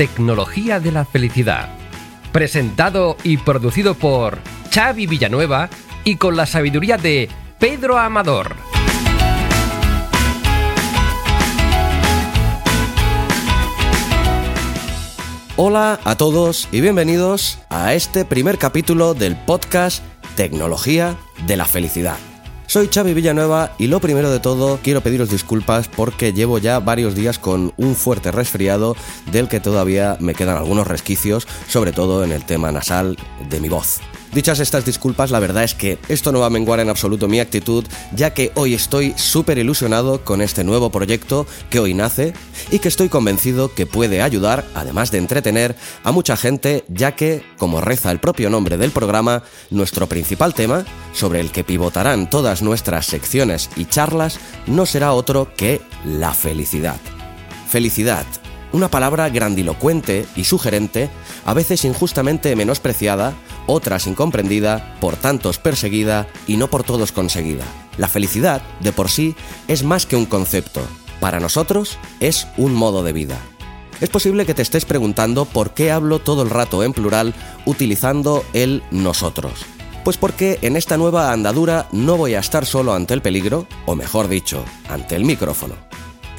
Tecnología de la Felicidad. Presentado y producido por Xavi Villanueva y con la sabiduría de Pedro Amador. Hola a todos y bienvenidos a este primer capítulo del podcast Tecnología de la Felicidad. Soy Xavi Villanueva y lo primero de todo quiero pediros disculpas porque llevo ya varios días con un fuerte resfriado del que todavía me quedan algunos resquicios, sobre todo en el tema nasal de mi voz. Dichas estas disculpas, la verdad es que esto no va a menguar en absoluto mi actitud, ya que hoy estoy súper ilusionado con este nuevo proyecto que hoy nace y que estoy convencido que puede ayudar, además de entretener, a mucha gente, ya que, como reza el propio nombre del programa, nuestro principal tema, sobre el que pivotarán todas nuestras secciones y charlas, no será otro que la felicidad. Felicidad, una palabra grandilocuente y sugerente, a veces injustamente menospreciada, otras incomprendida, por tantos perseguida y no por todos conseguida. La felicidad, de por sí, es más que un concepto. Para nosotros, es un modo de vida. Es posible que te estés preguntando por qué hablo todo el rato en plural utilizando el nosotros. Pues porque en esta nueva andadura no voy a estar solo ante el peligro, o mejor dicho, ante el micrófono.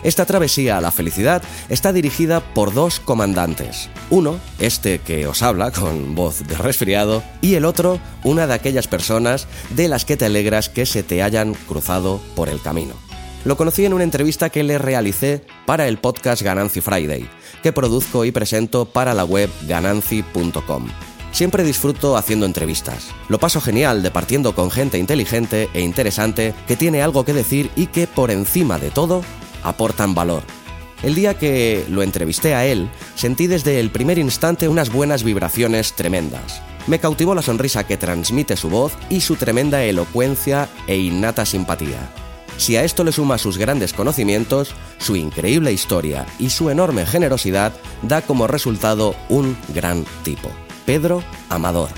Esta travesía a la felicidad está dirigida por dos comandantes. Uno, este que os habla con voz de resfriado, y el otro, una de aquellas personas de las que te alegras que se te hayan cruzado por el camino. Lo conocí en una entrevista que le realicé para el podcast Gananci Friday, que produzco y presento para la web gananci.com. Siempre disfruto haciendo entrevistas. Lo paso genial departiendo con gente inteligente e interesante que tiene algo que decir y que por encima de todo aportan valor. El día que lo entrevisté a él, sentí desde el primer instante unas buenas vibraciones tremendas. Me cautivó la sonrisa que transmite su voz y su tremenda elocuencia e innata simpatía. Si a esto le suma sus grandes conocimientos, su increíble historia y su enorme generosidad, da como resultado un gran tipo. Pedro Amador.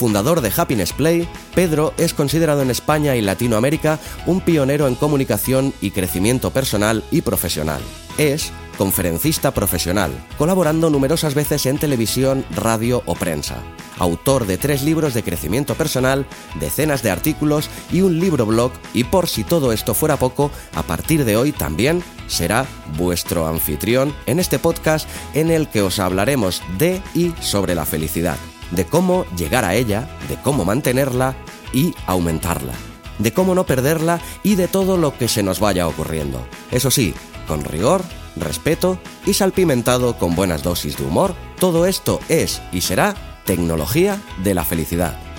Fundador de Happiness Play, Pedro es considerado en España y Latinoamérica un pionero en comunicación y crecimiento personal y profesional. Es conferencista profesional, colaborando numerosas veces en televisión, radio o prensa. Autor de tres libros de crecimiento personal, decenas de artículos y un libro blog y por si todo esto fuera poco, a partir de hoy también será vuestro anfitrión en este podcast en el que os hablaremos de y sobre la felicidad de cómo llegar a ella, de cómo mantenerla y aumentarla, de cómo no perderla y de todo lo que se nos vaya ocurriendo. Eso sí, con rigor, respeto y salpimentado con buenas dosis de humor, todo esto es y será tecnología de la felicidad.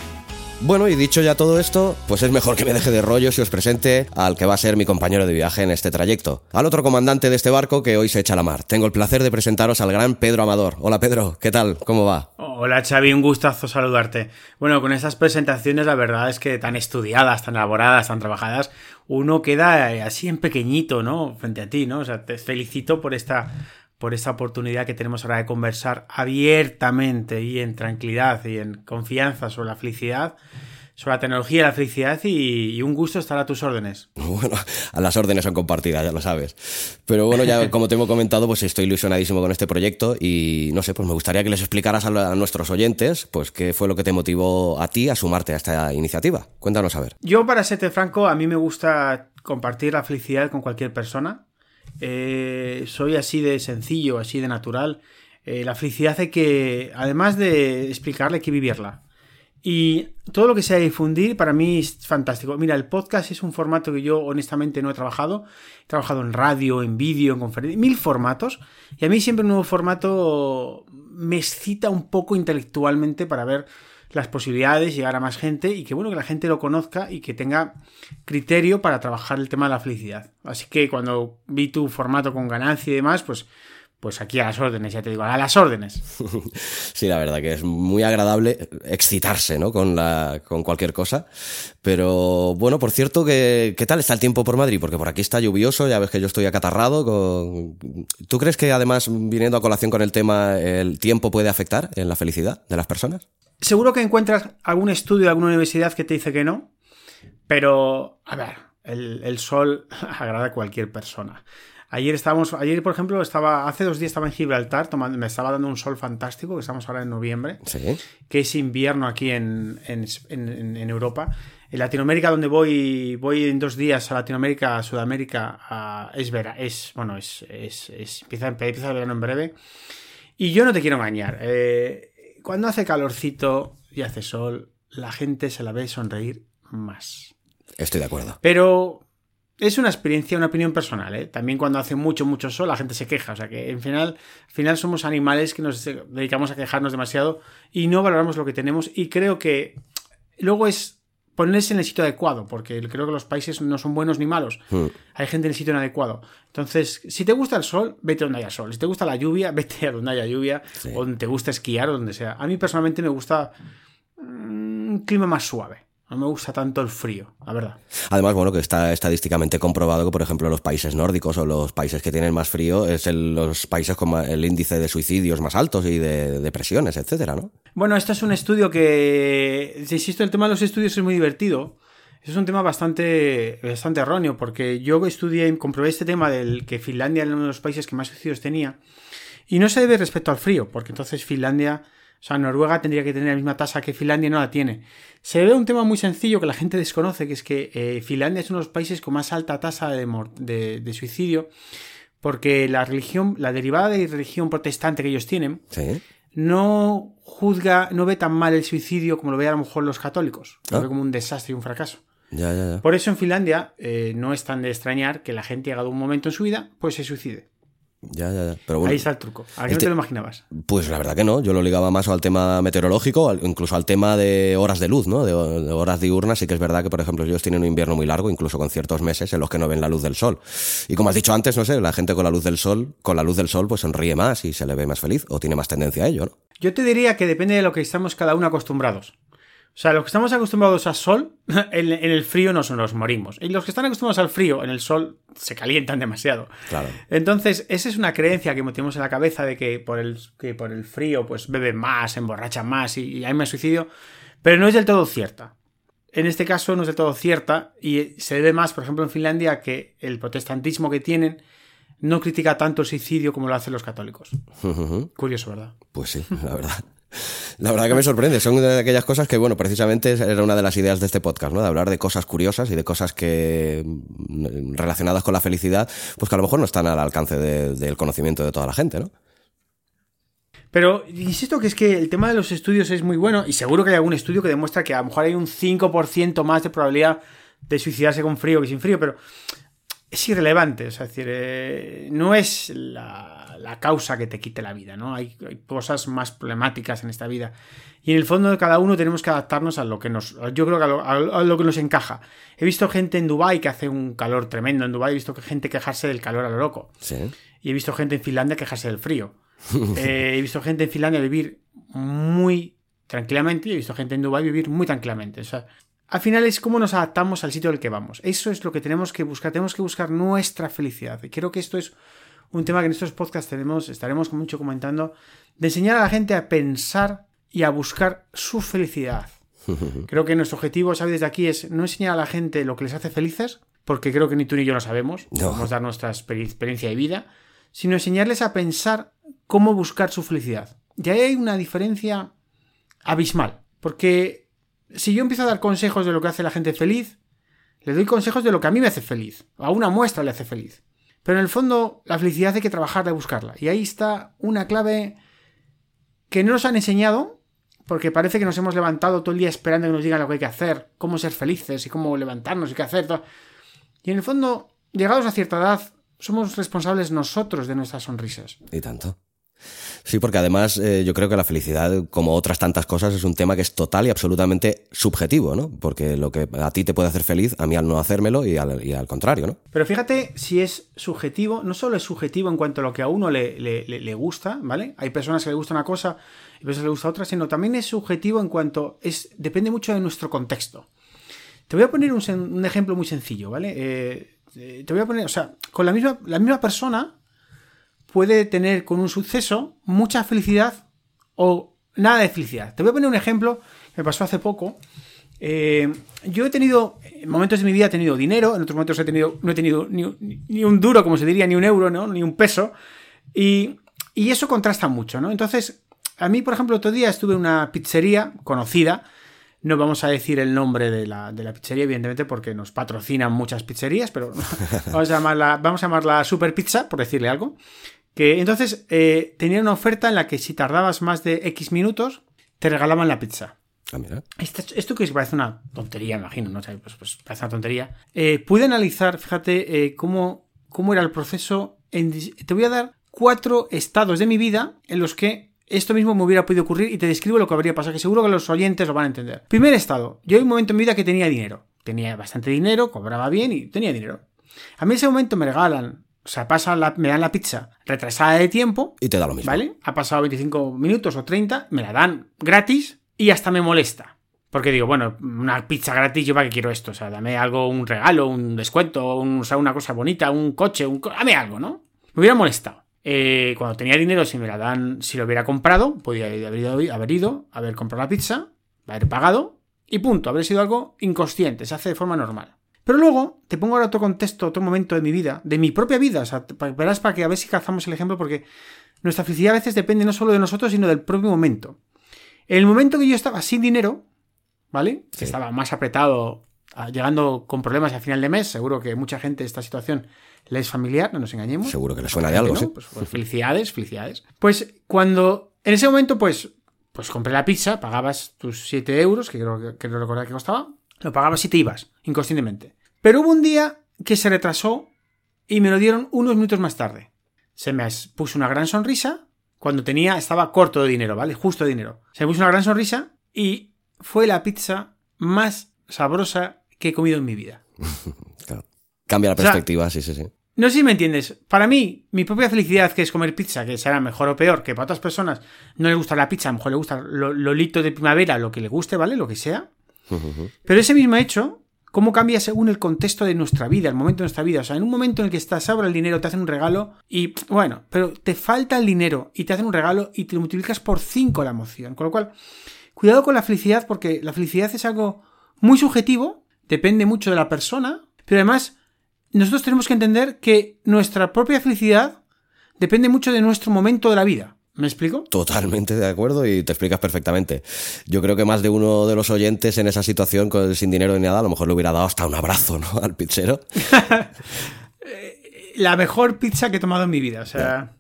Bueno, y dicho ya todo esto, pues es mejor que me deje de rollo si os presente al que va a ser mi compañero de viaje en este trayecto, al otro comandante de este barco que hoy se echa a la mar. Tengo el placer de presentaros al gran Pedro Amador. Hola Pedro, ¿qué tal? ¿Cómo va? Hola Xavi, un gustazo saludarte. Bueno, con estas presentaciones la verdad es que tan estudiadas, tan elaboradas, tan trabajadas, uno queda eh, así en pequeñito, ¿no? Frente a ti, ¿no? O sea, te felicito por esta por esta oportunidad que tenemos ahora de conversar abiertamente y en tranquilidad y en confianza sobre la felicidad, sobre la tecnología y la felicidad y, un gusto estar a tus órdenes. Bueno, a las órdenes son compartidas, ya lo sabes. Pero bueno, ya como te hemos comentado, pues estoy ilusionadísimo con este proyecto y no sé, pues me gustaría que les explicaras a, nuestros oyentes, pues qué fue lo que te motivó a ti a sumarte a esta iniciativa. Cuéntanos a ver. Yo, para serte franco, a mí me gusta compartir la felicidad con cualquier persona eh, soy así de sencillo, así de natural. Eh, la felicidad hay que, además de explicarle, hay que vivirla. Y todo lo que sea difundir para mí es fantástico. Mira, el podcast es un formato que yo honestamente no he trabajado. He trabajado en radio, en vídeo, en conferencia, mil formatos. Y a mí siempre un nuevo formato me excita un poco intelectualmente para ver las posibilidades, llegar a más gente y que bueno, que la gente lo conozca y que tenga criterio para trabajar el tema de la felicidad. Así que cuando vi tu formato con ganancia y demás, pues pues aquí a las órdenes, ya te digo, a las órdenes. Sí, la verdad que es muy agradable excitarse, ¿no? Con, la, con cualquier cosa. Pero bueno, por cierto, ¿qué, ¿qué tal está el tiempo por Madrid? Porque por aquí está lluvioso, ya ves que yo estoy acatarrado. Con... ¿Tú crees que además, viniendo a colación con el tema, el tiempo puede afectar en la felicidad de las personas? Seguro que encuentras algún estudio de alguna universidad que te dice que no, pero, a ver, el, sol agrada a cualquier persona. Ayer estábamos, ayer por ejemplo, estaba, hace dos días estaba en Gibraltar, tomando, me estaba dando un sol fantástico, que estamos ahora en noviembre, Sí. que es invierno aquí en, en, en- en Europa. En Latinoamérica, donde voy, voy en dos días a Latinoamérica, a Sudamérica, a- es vera, es, bueno, es, es, es- empieza, empieza el verano en breve. Y yo no te quiero engañar. eh, cuando hace calorcito y hace sol, la gente se la ve sonreír más. Estoy de acuerdo. Pero es una experiencia, una opinión personal, ¿eh? También cuando hace mucho, mucho sol, la gente se queja. O sea que, en final, al final somos animales que nos dedicamos a quejarnos demasiado y no valoramos lo que tenemos. Y creo que luego es ponerse en el sitio adecuado, porque creo que los países no son buenos ni malos. Hmm. Hay gente en el sitio inadecuado. Entonces, si te gusta el sol, vete donde haya sol. Si te gusta la lluvia, vete a donde haya lluvia. Sí. O donde te gusta esquiar o donde sea. A mí personalmente me gusta mm, un clima más suave. No me gusta tanto el frío, la verdad. Además, bueno, que está estadísticamente comprobado que, por ejemplo, los países nórdicos o los países que tienen más frío es el- los países con el índice de suicidios más altos y de depresiones, etcétera, ¿no? Bueno, esto es un estudio que, si insisto, el tema de los estudios es muy divertido. Es un tema bastante, bastante erróneo, porque yo estudié y comprobé este tema del que Finlandia era uno de los países que más suicidios tenía. Y no se debe respecto al frío, porque entonces Finlandia, o sea, Noruega tendría que tener la misma tasa que Finlandia y no la tiene. Se debe a un tema muy sencillo que la gente desconoce, que es que eh, Finlandia es uno de los países con más alta tasa de, de- de suicidio, porque la religión, la derivada de religión protestante que ellos tienen, Sí. no juzga, no ve tan mal el suicidio como lo ve a lo mejor los católicos. Lo Ah. ve como un desastre y un fracaso. Ya, ya, ya. Por eso en Finlandia eh, no es tan de extrañar que la gente llegado a un momento en su vida, pues se suicide. Ya, ya, ya. Pero bueno, Ahí está el truco. ¿A qué no este- te lo imaginabas? Pues la verdad que no, yo lo ligaba más al tema meteorológico, al- incluso al tema de horas de luz, ¿no? De, de horas diurnas, sí que es verdad que, por ejemplo, ellos tienen un invierno muy largo, incluso con ciertos meses en los que no ven la luz del sol. Y como has dicho antes, no sé, la gente con la luz del sol, con la luz del sol, pues sonríe más y se le ve más feliz, o tiene más tendencia a ello, ¿no? Yo te diría que depende de lo que estamos cada uno acostumbrados. O sea, los que estamos acostumbrados al sol, en, en el frío nos, nos morimos. Y los que están acostumbrados al frío, en el sol, se calientan demasiado. Claro. Entonces, esa es una creencia que tenemos en la cabeza de que por el, que por el frío, pues beben más, emborrachan más y, y hay más suicidio. Pero no es del todo cierta. En este caso no es del todo cierta y se debe más, por ejemplo, en Finlandia, que el protestantismo que tienen no critica tanto el suicidio como lo hacen los católicos. Curioso, ¿verdad? Pues sí, la verdad. La verdad que me sorprende. Son de aquellas cosas que, bueno, precisamente era una de las ideas de este podcast, ¿no? De hablar de cosas curiosas y de cosas que mm, relacionadas con la felicidad, pues que a lo mejor no están al alcance de- del conocimiento de toda la gente, ¿no? Pero insisto que es que el tema de los estudios es muy bueno y seguro que hay algún estudio que demuestra que a lo mejor hay un 5% más de probabilidad de suicidarse con frío que sin frío, pero es irrelevante, es decir, eh, no es la, la causa que te quite la vida, ¿no? Hay, hay cosas más problemáticas en esta vida. Y en el fondo de cada uno tenemos que adaptarnos a lo que nos, yo creo que a lo, a- lo que nos encaja. He visto gente en Dubai que hace un calor tremendo en Dubai, he visto gente quejarse del calor a lo loco. Sí. Y he visto gente en Finlandia quejarse del frío. Eh, he visto gente en Finlandia vivir muy tranquilamente y he visto gente en Dubái vivir muy tranquilamente. O sea, al final es cómo nos adaptamos al sitio al que vamos. Eso es lo que tenemos que buscar. Tenemos que buscar nuestra felicidad. Y creo que esto es un tema que en estos podcasts tenemos, estaremos mucho comentando, de enseñar a la gente a pensar y a buscar su felicidad. Creo que nuestro objetivo, ¿sabes? Desde aquí es no enseñar a la gente lo que les hace felices, porque creo que ni tú ni yo lo sabemos. No. Podemos dar nuestra exper- experiencia de vida, sino enseñarles a pensar cómo buscar su felicidad. Y ahí hay una diferencia abismal, porque si yo empiezo a dar consejos de lo que hace la gente feliz, le doy consejos de lo que a mí me hace feliz, a una muestra le hace feliz. Pero en el fondo, la felicidad hay que trabajar de buscarla. Y ahí está una clave que no nos han enseñado, porque parece que nos hemos levantado todo el día esperando que nos digan lo que hay que hacer, cómo ser felices y cómo levantarnos y qué hacer. Y en el fondo, llegados a cierta edad, somos responsables nosotros de nuestras sonrisas. Y tanto. Sí, porque además eh, yo creo que la felicidad, como otras tantas cosas, es un tema que es total y absolutamente subjetivo, ¿no? Porque lo que a ti te puede hacer feliz, a mí al no hacérmelo y al, contrario, ¿no? Pero fíjate si es subjetivo, no solo es subjetivo en cuanto a lo que a uno le, gusta, ¿vale? Hay personas que le gusta una cosa y personas que le gusta otra, sino también es subjetivo en cuanto es depende mucho de nuestro contexto. Te voy a poner un ejemplo muy sencillo, ¿vale? Eh, eh, te voy a poner, o sea, con la misma, la misma persona puede tener con un suceso mucha felicidad o nada de felicidad. Te voy a poner un ejemplo me pasó hace poco. Eh, yo he tenido, en momentos de mi vida he tenido dinero, en otros momentos he tenido, no he tenido ni, ni un duro, como se diría, ni un euro, ¿no? Ni un peso. Y, y eso contrasta mucho, ¿no? Entonces, a mí, por ejemplo, otro día estuve en una pizzería conocida, no vamos a decir el nombre de la, de la, pizzería, evidentemente, porque nos patrocinan muchas pizzerías, pero vamos a llamarla, vamos a llamarla Super Pizza, por decirle algo. Que entonces eh, tenía una oferta en la que si tardabas más de X minutos, te regalaban la pizza. Ah, mira. Esto, esto que parece una tontería, imagino, ¿no? O sea, pues, pues, parece una tontería. Eh, pude analizar, fíjate, eh, cómo, cómo era el proceso. En, te voy a dar cuatro estados de mi vida en los que esto mismo me hubiera podido ocurrir y te describo lo que habría pasado, que seguro que los oyentes lo van a entender. Primer estado, yo hay un momento en mi vida que tenía dinero. Tenía bastante dinero, cobraba bien y tenía dinero. A mí en ese momento me regalan, o sea, pasa la, me dan la pizza retrasada de tiempo. Y te da lo mismo. ¿Vale? Ha pasado 25 minutos o 30, me la dan gratis y hasta me molesta. Porque digo, bueno, una pizza gratis, ¿yo para qué quiero esto? O sea, dame algo, un regalo, un descuento, un, o sea, una cosa bonita, un coche, un, dame algo, ¿no? Me hubiera molestado. Eh, cuando tenía dinero, si me la dan, si lo hubiera comprado, podía haber ido, haber ido, haber comprado la pizza, haber pagado y punto. Haber sido algo inconsciente, se hace de forma normal. Pero luego te pongo ahora otro contexto, otro momento de mi vida, de mi propia vida. O sea, verás para que a ver si cazamos el ejemplo, porque nuestra felicidad a veces depende no solo de nosotros, sino del propio momento. En el momento que yo estaba sin dinero, ¿vale? Sí. Estaba más apretado, llegando con problemas al final de mes, seguro que mucha gente esta situación le es familiar, no nos engañemos. Seguro que le suena de algo, ¿no? sí. Pues, pues, felicidades, felicidades. Pues cuando, en ese momento, pues, pues compré la pizza, pagabas tus 7 euros, que creo que, no recordar que costaba, lo pagabas y te ibas, inconscientemente. Pero hubo un día que se retrasó y me lo dieron unos minutos más tarde. Se me puso una gran sonrisa cuando tenía, estaba corto de dinero, ¿vale? Justo de dinero. Se me puso una gran sonrisa y fue la pizza más sabrosa que he comido en mi vida. claro. Cambia la perspectiva, o sea, sí, sí, sí. No sé si me entiendes. Para mí, mi propia felicidad, que es comer pizza, que será mejor o peor, que para otras personas no le gusta la pizza, a lo mejor le gusta lo, lolito de primavera, lo que le guste, ¿vale? Lo que sea. Pero ese mismo hecho, cómo cambia según el contexto de nuestra vida, el momento de nuestra vida. O sea, en un momento en el que estás sobra el dinero, te hacen un regalo y, bueno, pero te falta el dinero y te hacen un regalo y te multiplicas por 5 la emoción. Con lo cual, cuidado con la felicidad porque la felicidad es algo muy subjetivo, depende mucho de la persona, pero además nosotros tenemos que entender que nuestra propia felicidad depende mucho de nuestro momento de la vida. ¿Me explico? Totalmente de acuerdo y te explicas perfectamente. Yo creo que más de uno de los oyentes en esa situación, con, sin dinero ni nada, a lo mejor le hubiera dado hasta un abrazo ¿no? al pizzero. la mejor pizza que he tomado en mi vida, o sea...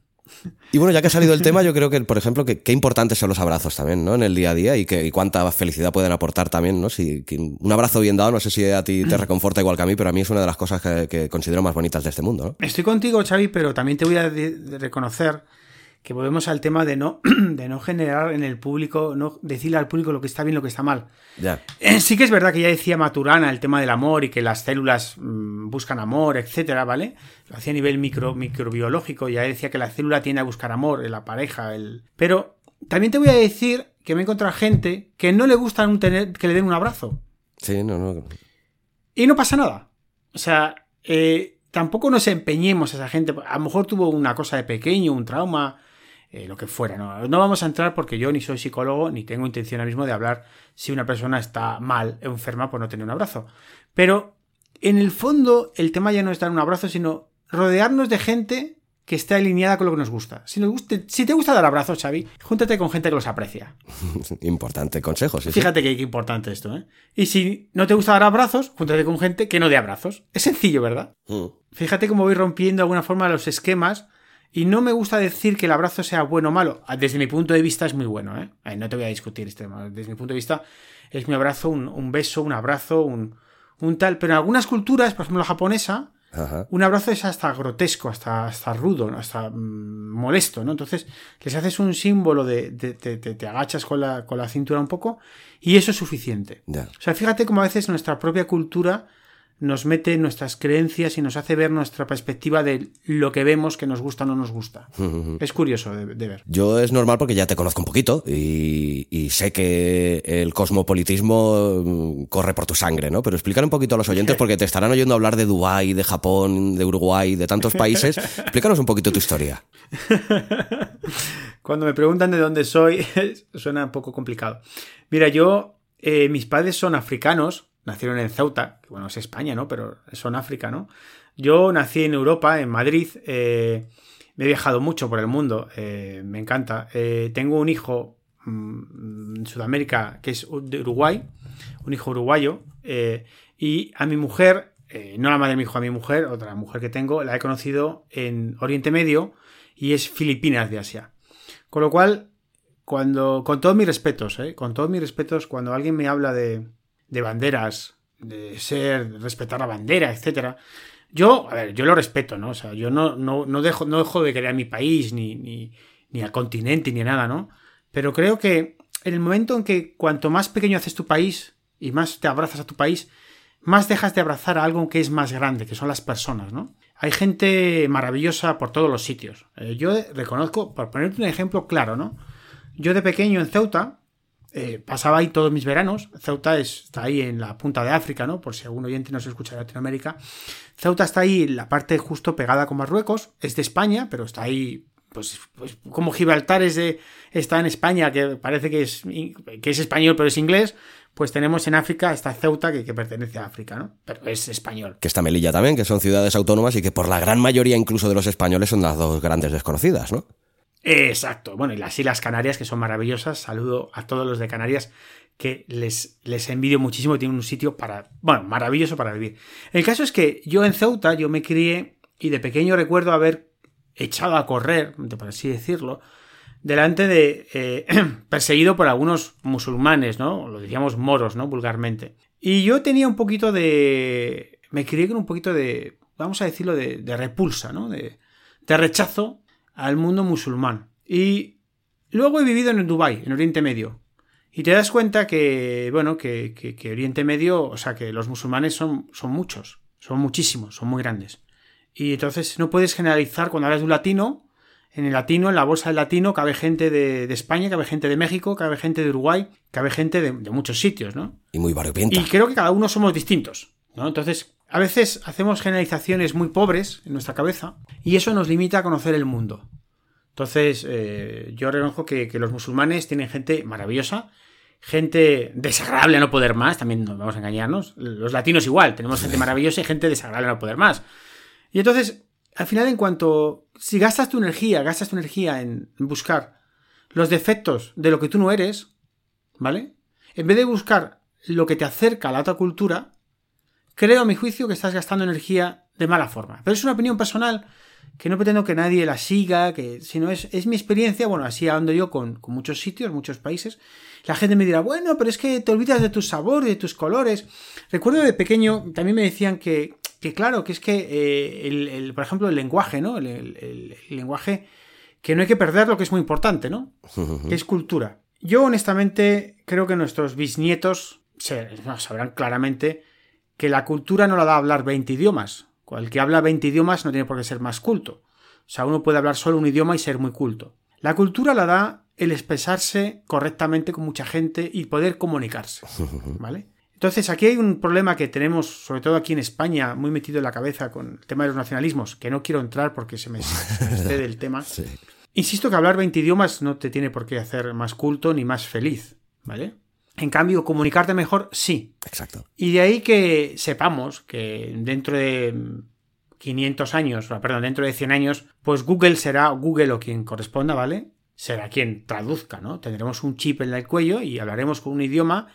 Y bueno, ya que ha salido el tema, yo creo que, por ejemplo, que qué importantes son los abrazos también, ¿no? En el día a día y, que, y cuánta felicidad pueden aportar también, ¿no? Si, un abrazo bien dado, no sé si a ti te reconforta igual que a mí, pero a mí es una de las cosas que, que considero más bonitas de este mundo, ¿no? Estoy contigo, Xavi, pero también te voy a reconocer que volvemos al tema de no, de no generar en el público, no decirle al público lo que está bien, lo que está mal. Eh, sí que es verdad que ya decía Maturana el tema del amor y que las células mmm, buscan amor, etcétera, ¿vale? Lo hacía a nivel micro, microbiológico, ya decía que la célula tiende a buscar amor en la pareja, el... pero también te voy a decir que me he encontrado gente que no le gusta un tener, que le den un abrazo. Sí, no, no. Y no pasa nada. O sea, eh, tampoco nos empeñemos a esa gente. A lo mejor tuvo una cosa de pequeño, un trauma, eh, lo que fuera. ¿no? no vamos a entrar porque yo ni soy psicólogo ni tengo intención ahora mismo de hablar si una persona está mal, enferma por no tener un abrazo. Pero en el fondo el tema ya no es dar un abrazo, sino rodearnos de gente que esté alineada con lo que nos gusta. Si, nos gusta, si te gusta dar abrazos, Xavi, júntate con gente que los aprecia. Importante consejo, sí. Fíjate sí. que, que importante esto, ¿eh? Y si no te gusta dar abrazos, júntate con gente que no dé abrazos. Es sencillo, ¿verdad? Mm. Fíjate cómo voy rompiendo de alguna forma los esquemas y no me gusta decir que el abrazo sea bueno o malo. Desde mi punto de vista es muy bueno, ¿eh? No te voy a discutir este tema. Desde mi punto de vista es mi abrazo, un, un beso, un abrazo, un, un, tal. Pero en algunas culturas, por ejemplo la japonesa, Ajá. un abrazo es hasta grotesco, hasta, hasta rudo, hasta mmm, molesto, ¿no? Entonces les haces un símbolo de, de, de, de, te agachas con la, con la cintura un poco y eso es suficiente. Yeah. O sea, fíjate cómo a veces nuestra propia cultura nos mete nuestras creencias y nos hace ver nuestra perspectiva de lo que vemos que nos gusta o no nos gusta. Uh -huh. Es curioso de, de, ver. Yo es normal porque ya te conozco un poquito y, y, sé que el cosmopolitismo mm, corre por tu sangre, ¿no? Pero explícale un poquito a los oyentes porque te estarán oyendo hablar de Dubái, de Japón, de Uruguay, de tantos países. Explícanos un poquito tu historia. Cuando me preguntan de dónde soy, suena un poco complicado. Mira, yo eh, mis padres son africanos, nacieron en Ceuta, que bueno, es España, ¿no? Pero son África, ¿no? Yo nací en Europa, en Madrid, eh, me he viajado mucho por el mundo, eh, me encanta. tengo un hijo mm, en Sudamérica que es de Uruguay, un hijo uruguayo, y a mi mujer, no la madre de mi hijo, a mi mujer, otra mujer que tengo, la he conocido en Oriente Medio y es Filipinas de Asia. Con lo cual, cuando, con todos mis respetos, ¿eh? con todos mis respetos, cuando alguien me habla de, de banderas, de ser, respetar la bandera, etcétera, yo, a ver, yo lo respeto, ¿no? O sea, yo no, no, no, dejo, no dejo de querer a mi país, ni, ni, ni al continente, ni nada, ¿no? Pero creo que en el momento en que cuanto más pequeño haces tu país y más te abrazas a tu país, más dejas de abrazar a algo que es más grande, que son las personas, ¿no? Hay gente maravillosa por todos los sitios. Eh, yo reconozco, por ponerte un ejemplo claro, ¿no? Yo de pequeño en Ceuta eh, pasaba ahí todos mis veranos. Ceuta está ahí en la punta de África, ¿no? Por si algún oyente no se escucha de Latinoamérica. Ceuta está ahí en la parte justo pegada con Marruecos. Es de España, pero está ahí, pues, pues como Gibraltar es de, está en España, que parece que es, que es español, pero es inglés. Pues tenemos en África esta Ceuta que, que, pertenece a África, ¿no? Pero es español. Que está Melilla también, que son ciudades autónomas y que por la gran mayoría incluso de los españoles son las dos grandes desconocidas, ¿no? Exacto. Bueno, y las Islas Canarias, que son maravillosas. Saludo a todos los de Canarias, que les, les envidio muchísimo. Tienen un sitio para. Bueno, maravilloso para vivir. El caso es que yo en Ceuta, yo me crié y de pequeño recuerdo haber echado a correr, por así decirlo, delante de. Eh, perseguido por algunos musulmanes, ¿no? Lo decíamos moros, ¿no? Vulgarmente. Y yo tenía un poquito de. Me crié con un poquito de. Vamos a decirlo, de, de repulsa, ¿no? De, de rechazo al mundo musulmán. Y luego he vivido en Dubái, en Oriente Medio. Y te das cuenta que, bueno, que, que, Oriente Medio, o sea, que los musulmanes son, son muchos, son muchísimos, son muy grandes. Y entonces no puedes generalizar cuando hablas de un latino, en el latino, en la bolsa del latino, cabe gente de, de España, cabe gente de México, cabe gente de Uruguay, cabe gente de, muchos sitios, ¿no? Y muy variopinta. Y creo que cada uno somos distintos, ¿no? Entonces, a veces hacemos generalizaciones muy pobres en nuestra cabeza y eso nos limita a conocer el mundo. Entonces, eh, yo reconozco que, los musulmanes tienen gente maravillosa, gente desagradable a no poder más, también nos vamos a engañarnos. Los latinos igual, tenemos gente maravillosa y gente desagradable a no poder más. Y entonces, al final, en cuanto, si gastas tu energía, gastas tu energía en buscar los defectos de lo que tú no eres, ¿vale? En vez de buscar lo que te acerca a la otra cultura, creo a mi juicio que estás gastando energía de mala forma. Pero es una opinión personal que no pretendo que nadie la siga, que si no es, es mi experiencia, bueno, así ando yo con, muchos sitios, muchos países. La gente me dirá, bueno, pero es que te olvidas de tu sabor, de tus colores. Recuerdo de pequeño, también me decían que, que claro, que es que, eh, el, por ejemplo, el lenguaje, ¿no? El, lenguaje, que no hay que perder lo que es muy importante, ¿no? Que es cultura. Yo, honestamente, creo que nuestros bisnietos sabrán claramente que la cultura no la da a hablar 20 idiomas. El que habla 20 idiomas no tiene por qué ser más culto. O sea, uno puede hablar solo un idioma y ser muy culto. La cultura la da el expresarse correctamente con mucha gente y poder comunicarse. ¿Vale? Entonces, aquí hay un problema que tenemos, sobre todo aquí en España, muy metido en la cabeza con el tema de los nacionalismos, que no quiero entrar porque se me excede el tema. Insisto que hablar 20 idiomas no te tiene por qué hacer más culto ni más feliz, ¿vale? En cambio, comunicarte mejor, sí. Exacto. Y de ahí que sepamos que dentro de 500 años, perdón, dentro de 100 años, pues Google será Google o quien corresponda, ¿vale? Será quien traduzca, ¿no? Tendremos un chip en el cuello y hablaremos con un idioma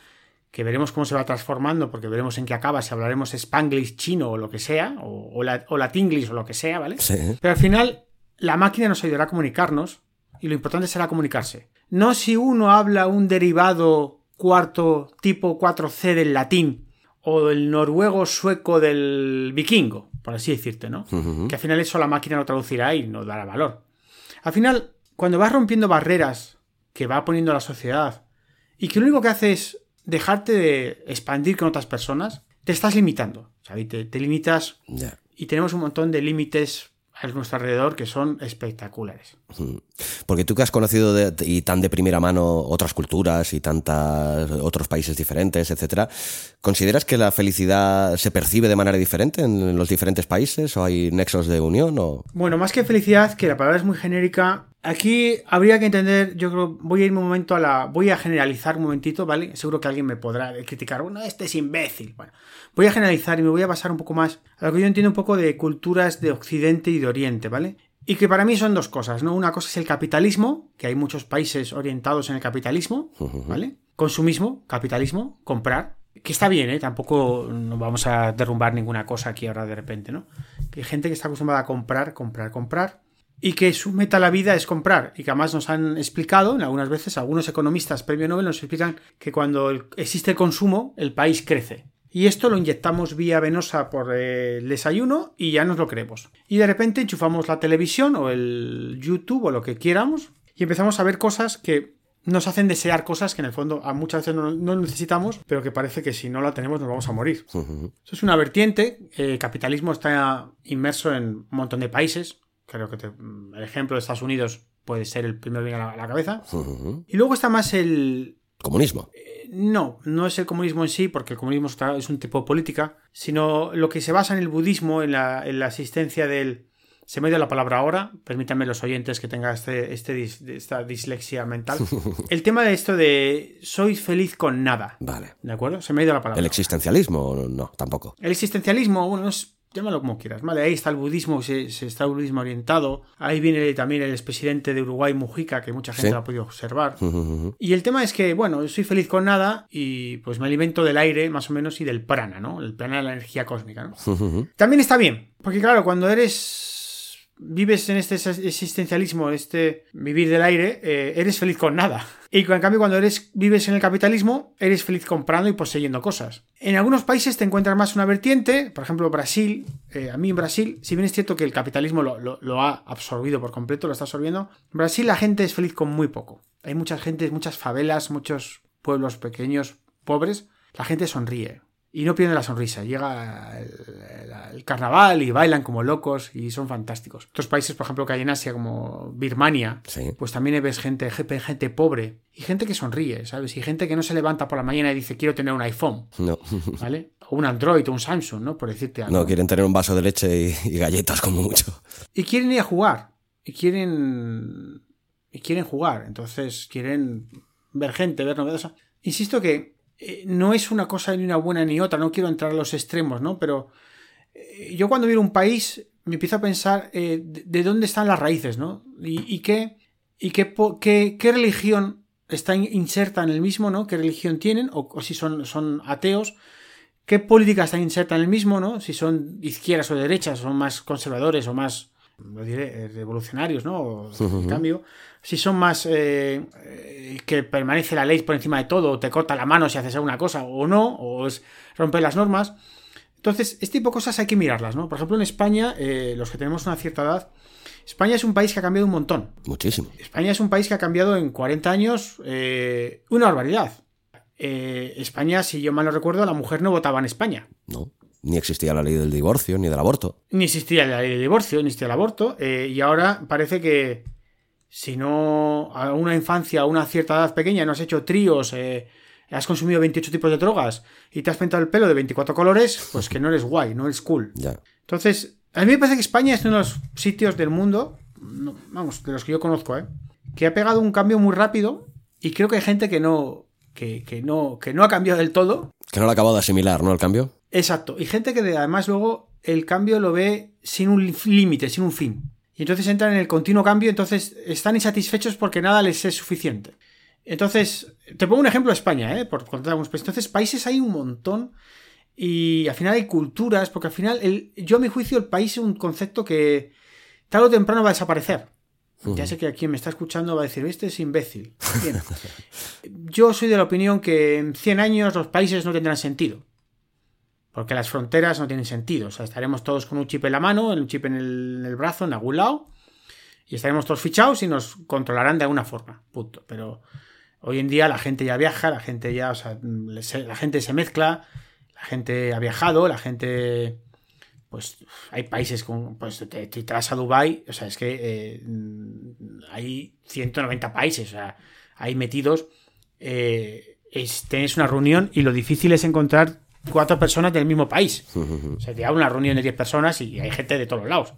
que veremos cómo se va transformando, porque veremos en qué acaba, si hablaremos spanglish chino o lo que sea, o, o, la, o latinglish o lo que sea, ¿vale? Sí. Pero al final, la máquina nos ayudará a comunicarnos y lo importante será comunicarse. No si uno habla un derivado cuarto tipo 4C del latín o el noruego sueco del vikingo, por así decirte, ¿no? Que al final eso la máquina lo traducirá y nos dará valor. Al final, cuando vas rompiendo barreras que va poniendo la sociedad y que lo único que hace es dejarte de expandir con otras personas, te estás limitando. ¿sabes? Te, limitas y tenemos un montón de límites a nuestro alrededor que son espectaculares. Porque tú que has conocido y tan de primera mano otras culturas y tantos otros países diferentes, etcétera, ¿consideras que la felicidad se percibe de manera diferente en los diferentes países o hay nexos de unión? O... Bueno, más que felicidad, que la palabra es muy genérica, Aquí habría que entender, yo creo, voy a ir un momento a la. Voy a generalizar un momentito, ¿vale? Seguro que alguien me podrá criticar. Bueno, este es imbécil. Bueno, voy a generalizar y me voy a basar un poco más a lo que yo entiendo un poco de culturas de Occidente y de Oriente, ¿vale? Y que para mí son dos cosas, ¿no? Una cosa es el capitalismo, que hay muchos países orientados en el capitalismo, ¿vale? Consumismo, capitalismo, comprar, que está bien, ¿eh? Tampoco no vamos a derrumbar ninguna cosa aquí ahora de repente, ¿no? Que hay gente que está acostumbrada a comprar, comprar, comprar y que su meta a la vida es comprar y que además nos han explicado algunas veces algunos economistas premio Nobel nos explican que cuando existe el consumo el país crece y esto lo inyectamos vía venosa por el desayuno y ya nos lo creemos y de repente enchufamos la televisión o el YouTube o lo que quieramos y empezamos a ver cosas que nos hacen desear cosas que en el fondo a muchas veces no, necesitamos, pero que parece que si no la tenemos nos vamos a morir. Eso es una vertiente. El capitalismo está inmerso en un montón de países creo que el ejemplo de Estados Unidos puede ser el primero que a la, cabeza. Y luego está más el... Comunismo. Eh, no, no es el comunismo en sí, porque el comunismo es un tipo de política, sino lo que se basa en el budismo, en la, en la existencia del... Se me dio la palabra ahora, permítanme los oyentes que tengan este, este, esta dislexia mental. El tema de esto de soy feliz con nada. Vale. ¿De acuerdo? Se me dio la palabra. ¿El existencialismo? No, tampoco. El existencialismo, bueno, es llámalo como quieras, ¿vale? Ahí está el budismo, se, está el budismo orientado. Ahí viene también el expresidente de Uruguay, Mujica, que mucha gente lo ha podido observar. Y el tema es que, bueno, soy feliz con nada y pues me alimento del aire, más o menos, y del prana, ¿no? El prana de la energía cósmica, ¿no? También está bien, porque claro, cuando eres vives en este existencialismo, este vivir del aire, eh, eres feliz con nada. Y en cambio, cuando eres, vives en el capitalismo, eres feliz comprando y poseyendo cosas. En algunos países te encuentras más una vertiente, por ejemplo, Brasil. Eh, a mí en Brasil, si bien es cierto que el capitalismo lo, ha absorbido por completo, lo está absorbiendo, en Brasil la gente es feliz con muy poco. Hay mucha gente, muchas favelas, muchos pueblos pequeños, pobres. La gente sonríe y no pierden la sonrisa. Llega el, carnaval y bailan como locos y son fantásticos. Otros países, por ejemplo, que hay en Asia, como Birmania, pues también ves gente, gente pobre y gente que sonríe, ¿sabes? Y gente que no se levanta por la mañana y dice quiero tener un iPhone. No. ¿Vale? O un Android o un Samsung, ¿no? Por decirte algo. No, quieren tener un vaso de leche y, galletas como mucho. Y quieren ir a jugar. Y quieren. Y quieren jugar. Entonces quieren ver gente, ver novedosas. Insisto que eh, no es una cosa ni una buena ni otra, no quiero entrar a los extremos, ¿no? Pero eh, yo cuando miro un país me empiezo a pensar eh, de, dónde están las raíces, ¿no? Y, qué, y qué, qué, religión está inserta en el mismo, ¿no? ¿Qué religión tienen? O, si son, son ateos. ¿Qué política está inserta en el mismo, ¿no? Si son izquierdas o derechas, son más conservadores o más, lo diré, revolucionarios, ¿no? en cambio si son más eh, eh, que permanece la ley por encima de todo, o te corta la mano si haces alguna cosa, o no, o es romper las normas. Entonces, este tipo de cosas hay que mirarlas, ¿no? Por ejemplo, en España, eh, los que tenemos una cierta edad, España es un país que ha cambiado un montón. Muchísimo. España es un país que ha cambiado en 40 años una barbaridad. España, si yo mal no recuerdo, la mujer no votaba en España. No. Ni existía la ley del divorcio, ni del aborto. Ni existía la ley del divorcio, ni existía el aborto. y ahora parece que, si no a una infancia, a una cierta edad pequeña, no has hecho tríos, eh, has consumido 28 tipos de drogas y te has pintado el pelo de 24 colores, pues que no eres guay, no eres cool. Entonces, a mí me parece que España es uno de los sitios del mundo, vamos, de los que yo conozco, ¿eh? que ha pegado un cambio muy rápido y creo que hay gente que no, que, que no, que no ha cambiado del todo. Que no lo ha acabado de asimilar, ¿no? El cambio. Exacto. Y gente que además luego el cambio lo ve sin un límite, sin un fin y entonces entran en el continuo cambio, entonces están insatisfechos porque nada les es suficiente. Entonces, te pongo un ejemplo de España, ¿eh? Por contar pues entonces, países hay un montón y al final hay culturas, porque al final, el, yo a mi juicio, el país es un concepto que tarde o temprano va a desaparecer. Ya sé que a quien me está escuchando va a decir, este es imbécil. Yo soy de la opinión que en 100 años los países no tendrán sentido. Porque las fronteras no tienen sentido. O sea, estaremos todos con un chip en la mano, un chip en el, brazo, en algún lado. Y estaremos todos fichados y nos controlarán de alguna forma. Punto. Pero hoy en día la gente ya viaja, la gente ya, o sea, la gente se mezcla, la gente ha viajado, la gente. Pues hay países con. Pues te, te a Dubai, o sea, es que eh, hay 190 países, o sea, hay metidos. Eh, una reunión y lo difícil es encontrar cuatro personas del mismo país. O sea, te una reunión de 10 personas y hay gente de todos los lados.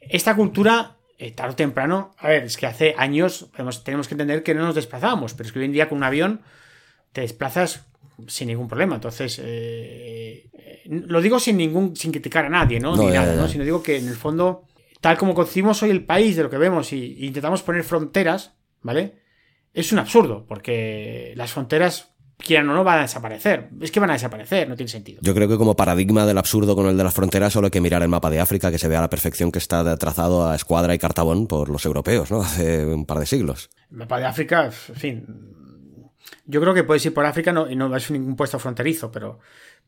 Esta cultura eh, tarde o temprano, a ver, es que hace años tenemos que entender que no nos desplazábamos, pero es que hoy en día con un avión te desplazas sin ningún problema. Entonces, eh, eh, lo digo sin ningún, sin criticar a nadie, ¿no? Ni nada, ¿no? Sino digo que en el fondo, tal como concibimos hoy el país de lo que vemos y, intentamos poner fronteras, ¿vale? Es un absurdo, porque las fronteras quieran o no, van a desaparecer. Es que van a desaparecer, no tiene sentido. Yo creo que como paradigma del absurdo con el de las fronteras solo hay que mirar el mapa de África, que se vea a la perfección que está trazado a escuadra y cartabón por los europeos, ¿no? Hace un par de siglos. El mapa de África, en fin. Yo creo que puedes ir por África no, y no es ningún puesto fronterizo, pero...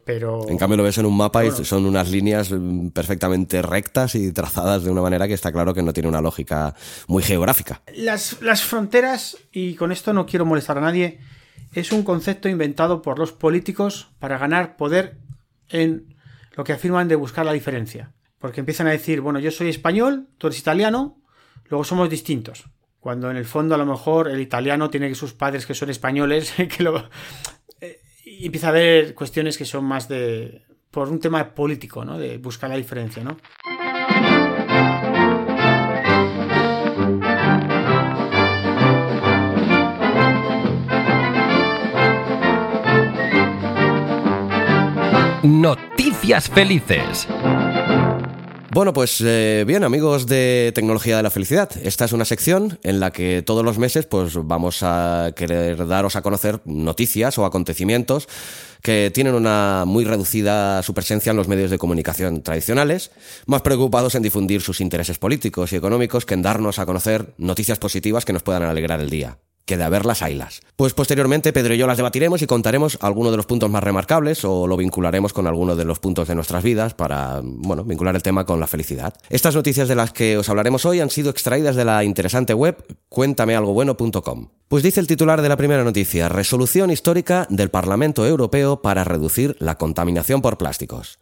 Pero... En cambio lo ves en un mapa y son unas líneas perfectamente rectas y trazadas de una manera que está claro que no tiene una lógica muy geográfica. Las, las fronteras, y con esto no quiero molestar a nadie, es un concepto inventado por los políticos para ganar poder en lo que afirman de buscar la diferencia. Porque empiezan a decir, bueno, yo soy español, tú eres italiano, luego somos distintos. Cuando en el fondo a lo mejor el italiano tiene que sus padres que son españoles, que. Eh, y empieza a haber cuestiones que son más de... por un tema político, ¿no? De buscar la diferencia, ¿no? Noticias felices. Bueno, pues eh, bien, amigos de Tecnología de la Felicidad, esta es una sección en la que todos los meses pues vamos a querer daros a conocer noticias o acontecimientos que tienen una muy reducida su presencia en los medios de comunicación tradicionales, más preocupados en difundir sus intereses políticos y económicos que en darnos a conocer noticias positivas que nos puedan alegrar el día que de haberlas haylas. Pues posteriormente Pedro y yo las debatiremos y contaremos algunos de los puntos más remarcables o lo vincularemos con algunos de los puntos de nuestras vidas para, bueno, vincular el tema con la felicidad. Estas noticias de las que os hablaremos hoy han sido extraídas de la interesante web cuéntamealgobueno.com. Pues dice el titular de la primera noticia, resolución histórica del Parlamento Europeo para reducir la contaminación por plásticos.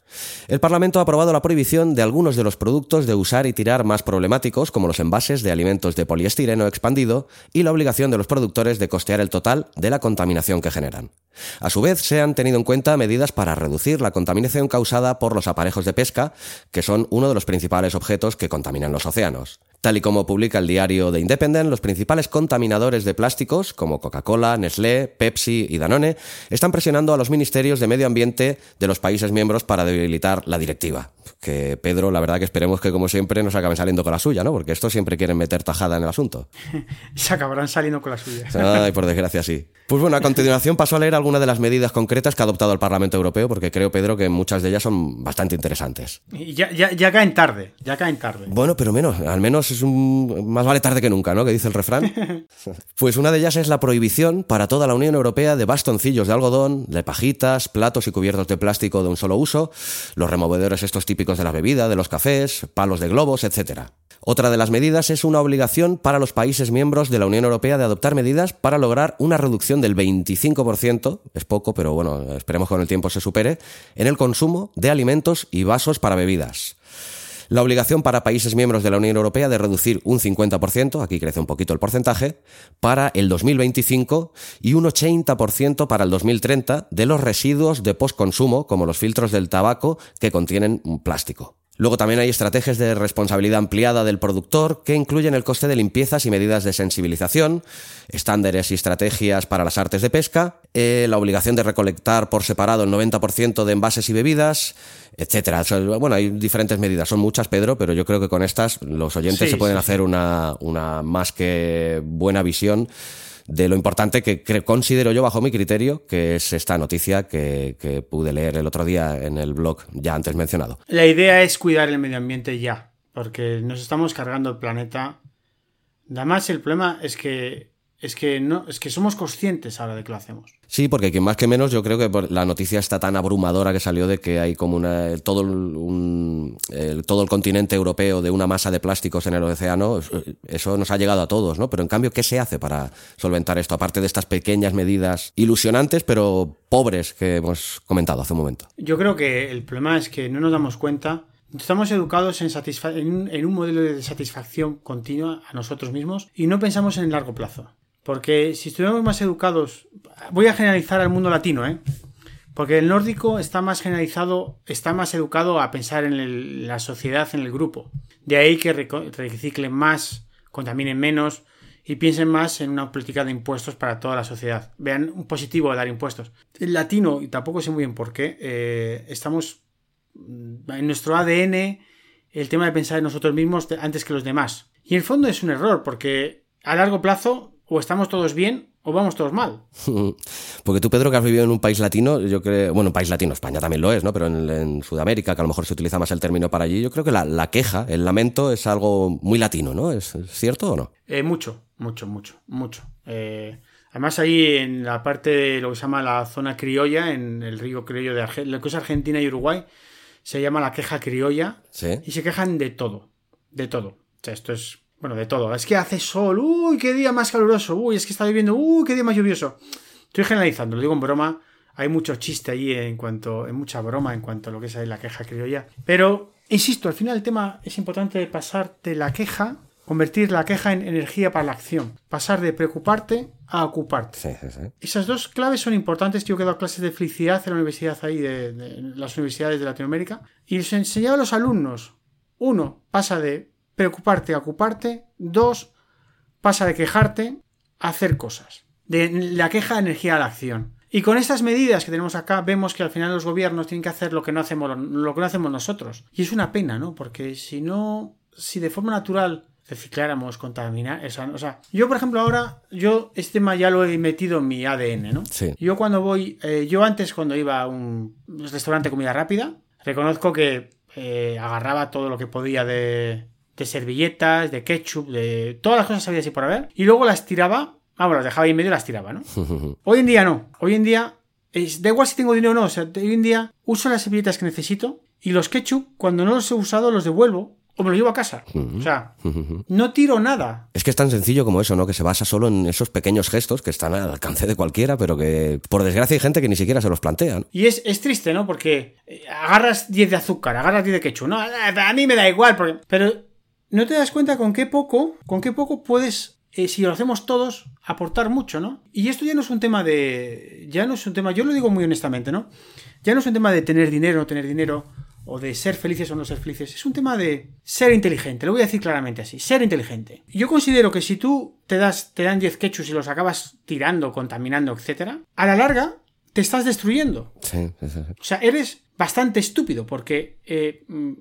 El Parlamento ha aprobado la prohibición de algunos de los productos de usar y tirar más problemáticos, como los envases de alimentos de poliestireno expandido, y la obligación de los productores de costear el total de la contaminación que generan. A su vez, se han tenido en cuenta medidas para reducir la contaminación causada por los aparejos de pesca, que son uno de los principales objetos que contaminan los océanos. Tal y como publica el diario The Independent, los principales contaminadores de plásticos, como Coca-Cola, Nestlé, Pepsi y Danone, están presionando a los ministerios de medio ambiente de los países miembros para debilitar la directiva. Que Pedro, la verdad que esperemos que como siempre nos acaben saliendo con la suya, ¿no? Porque estos siempre quieren meter tajada en el asunto. Se acabarán saliendo con la suya. Ay, por desgracia sí. Pues bueno, a continuación paso a leer algunas de las medidas concretas que ha adoptado el Parlamento Europeo, porque creo, Pedro, que muchas de ellas son bastante interesantes. Y ya, ya, ya caen tarde, ya caen tarde. Bueno, pero menos, al menos es un... más vale tarde que nunca, ¿no? Que dice el refrán. pues una de ellas es la prohibición para toda la Unión Europea de bastoncillos de algodón, de pajitas, platos y cubiertos de plástico de un solo uso, los removedores estos típicos de la bebida, de los cafés, palos de globos, etcétera. Otra de las medidas es una obligación para los países miembros de la Unión Europea de adoptar medidas para lograr una reducción del 25%, es poco, pero bueno, esperemos que con el tiempo se supere, en el consumo de alimentos y vasos para bebidas. La obligación para países miembros de la Unión Europea de reducir un 50%, aquí crece un poquito el porcentaje, para el 2025 y un 80% para el 2030 de los residuos de postconsumo, como los filtros del tabaco que contienen plástico. Luego también hay estrategias de responsabilidad ampliada del productor que incluyen el coste de limpiezas y medidas de sensibilización, estándares y estrategias para las artes de pesca, eh, la obligación de recolectar por separado el 90% de envases y bebidas, etcétera. bueno, hay diferentes medidas, son muchas, Pedro, pero yo creo que con estas los oyentes se pueden hacer una, una más que buena visión de lo importante que, considero yo, bajo mi criterio, que es esta noticia que, pude leer el otro día en el blog ya antes mencionado. La idea es cuidar el medio ambiente ya, porque nos estamos cargando el planeta. Además, el problema es que es que no, es que somos conscientes ahora de que lo hacemos. Sí, porque que más que menos yo creo que la noticia está tan abrumadora que salió de que hay como una todo un, todo el continente europeo de una masa de plásticos en el océano, eso nos ha llegado a todos, ¿no? Pero en cambio, ¿qué se hace para solventar esto aparte de estas pequeñas medidas ilusionantes pero pobres que hemos comentado hace un momento? Yo creo que el problema es que no nos damos cuenta Estamos educados en, en, en, un modelo de satisfacción continua a nosotros mismos y no pensamos en el largo plazo. Porque si estuviéramos más educados, voy a generalizar al mundo latino, ¿eh? Porque el nórdico está más generalizado, está más educado a pensar en la sociedad, en el grupo. De ahí que reciclen más, contaminen menos y piensen más en una política de impuestos para toda la sociedad. Vean un positivo de dar impuestos. El latino, y tampoco sé muy bien por qué, eh, estamos mm, en nuestro ADN el tema de pensar en nosotros mismos antes que los demás. Y en el fondo es un error, porque a largo plazo o estamos todos bien o vamos todos mal. Porque tú, Pedro, que has vivido en un país latino, yo creo, bueno, un país latino, España también lo es, ¿no? Pero en, Sudamérica, que a lo mejor se utiliza más el término para allí, yo creo que la, queja, el lamento es algo muy latino, ¿no? ¿Es, cierto o no? Eh, mucho, mucho, mucho, mucho. Eh, además ahí en la parte de lo que se llama la zona criolla, en el río criollo de Argentina, lo que es Argentina y Uruguay, se llama la queja criolla. ¿Sí? Y se quejan de todo, de todo. O sea, esto es bueno, de todo. Es que hace sol. Uy, qué día más caluroso. Uy, es que está lloviendo. Uy, qué día más lluvioso. Estoy generalizando, lo digo en broma. Hay mucho chiste ahí en cuanto, hay mucha broma en cuanto a lo que es la queja criolla. Pero, insisto, al final el tema es importante pasar de la queja, convertir la queja en energía para la acción. Pasar de preocuparte a ocuparte. Sí, sí, sí. Esas dos claves son importantes. Yo he dado clases de felicidad en la universidad ahí, de, de las universidades de Latinoamérica. Y les enseñaba a los alumnos. Uno, pasa de preocuparte a ocuparte. Dos, pasa de quejarte a hacer cosas. De la queja energía a la acción. Y con estas medidas que tenemos acá, vemos que al final los gobiernos tienen que hacer lo que no hacemos, lo que no hacemos nosotros. Y es una pena, ¿no? Porque si no, si de forma natural recicláramos, contaminar, o sea, yo por ejemplo ahora, yo este tema ya lo he metido en mi ADN, ¿no? Sí. Yo cuando voy, eh, yo antes cuando iba a un restaurante de comida rápida, reconozco que eh, agarraba todo lo que podía de, de servilletas, de ketchup, de todas las cosas que había así por haber, y luego las tiraba, vamos, las dejaba ahí en medio y las tiraba, ¿no? Hoy en día no, hoy en día, es, da igual si tengo dinero o no, o sea, hoy en día uso las servilletas que necesito y los ketchup, cuando no los he usado, los devuelvo o me lo llevo a casa. O sea, no tiro nada. Es que es tan sencillo como eso, ¿no? Que se basa solo en esos pequeños gestos que están al alcance de cualquiera, pero que por desgracia hay gente que ni siquiera se los plantea. ¿no? Y es, es, triste, ¿no? Porque agarras 10 de azúcar, agarras 10 de ketchup. No, a mí me da igual, porque... pero no te das cuenta con qué poco, con qué poco puedes, eh, si lo hacemos todos, aportar mucho, ¿no? Y esto ya no es un tema de, ya no es un tema, yo lo digo muy honestamente, ¿no? Ya no es un tema de tener dinero o no tener dinero, o de ser felices o no ser felices, es un tema de ser inteligente, lo voy a decir claramente así, ser inteligente. Yo considero que si tú te das, te dan 10 quechus y los acabas tirando, contaminando, etcétera, a la larga te estás destruyendo. Sí, sí, sí. O sea, eres bastante estúpido porque, eh, mm,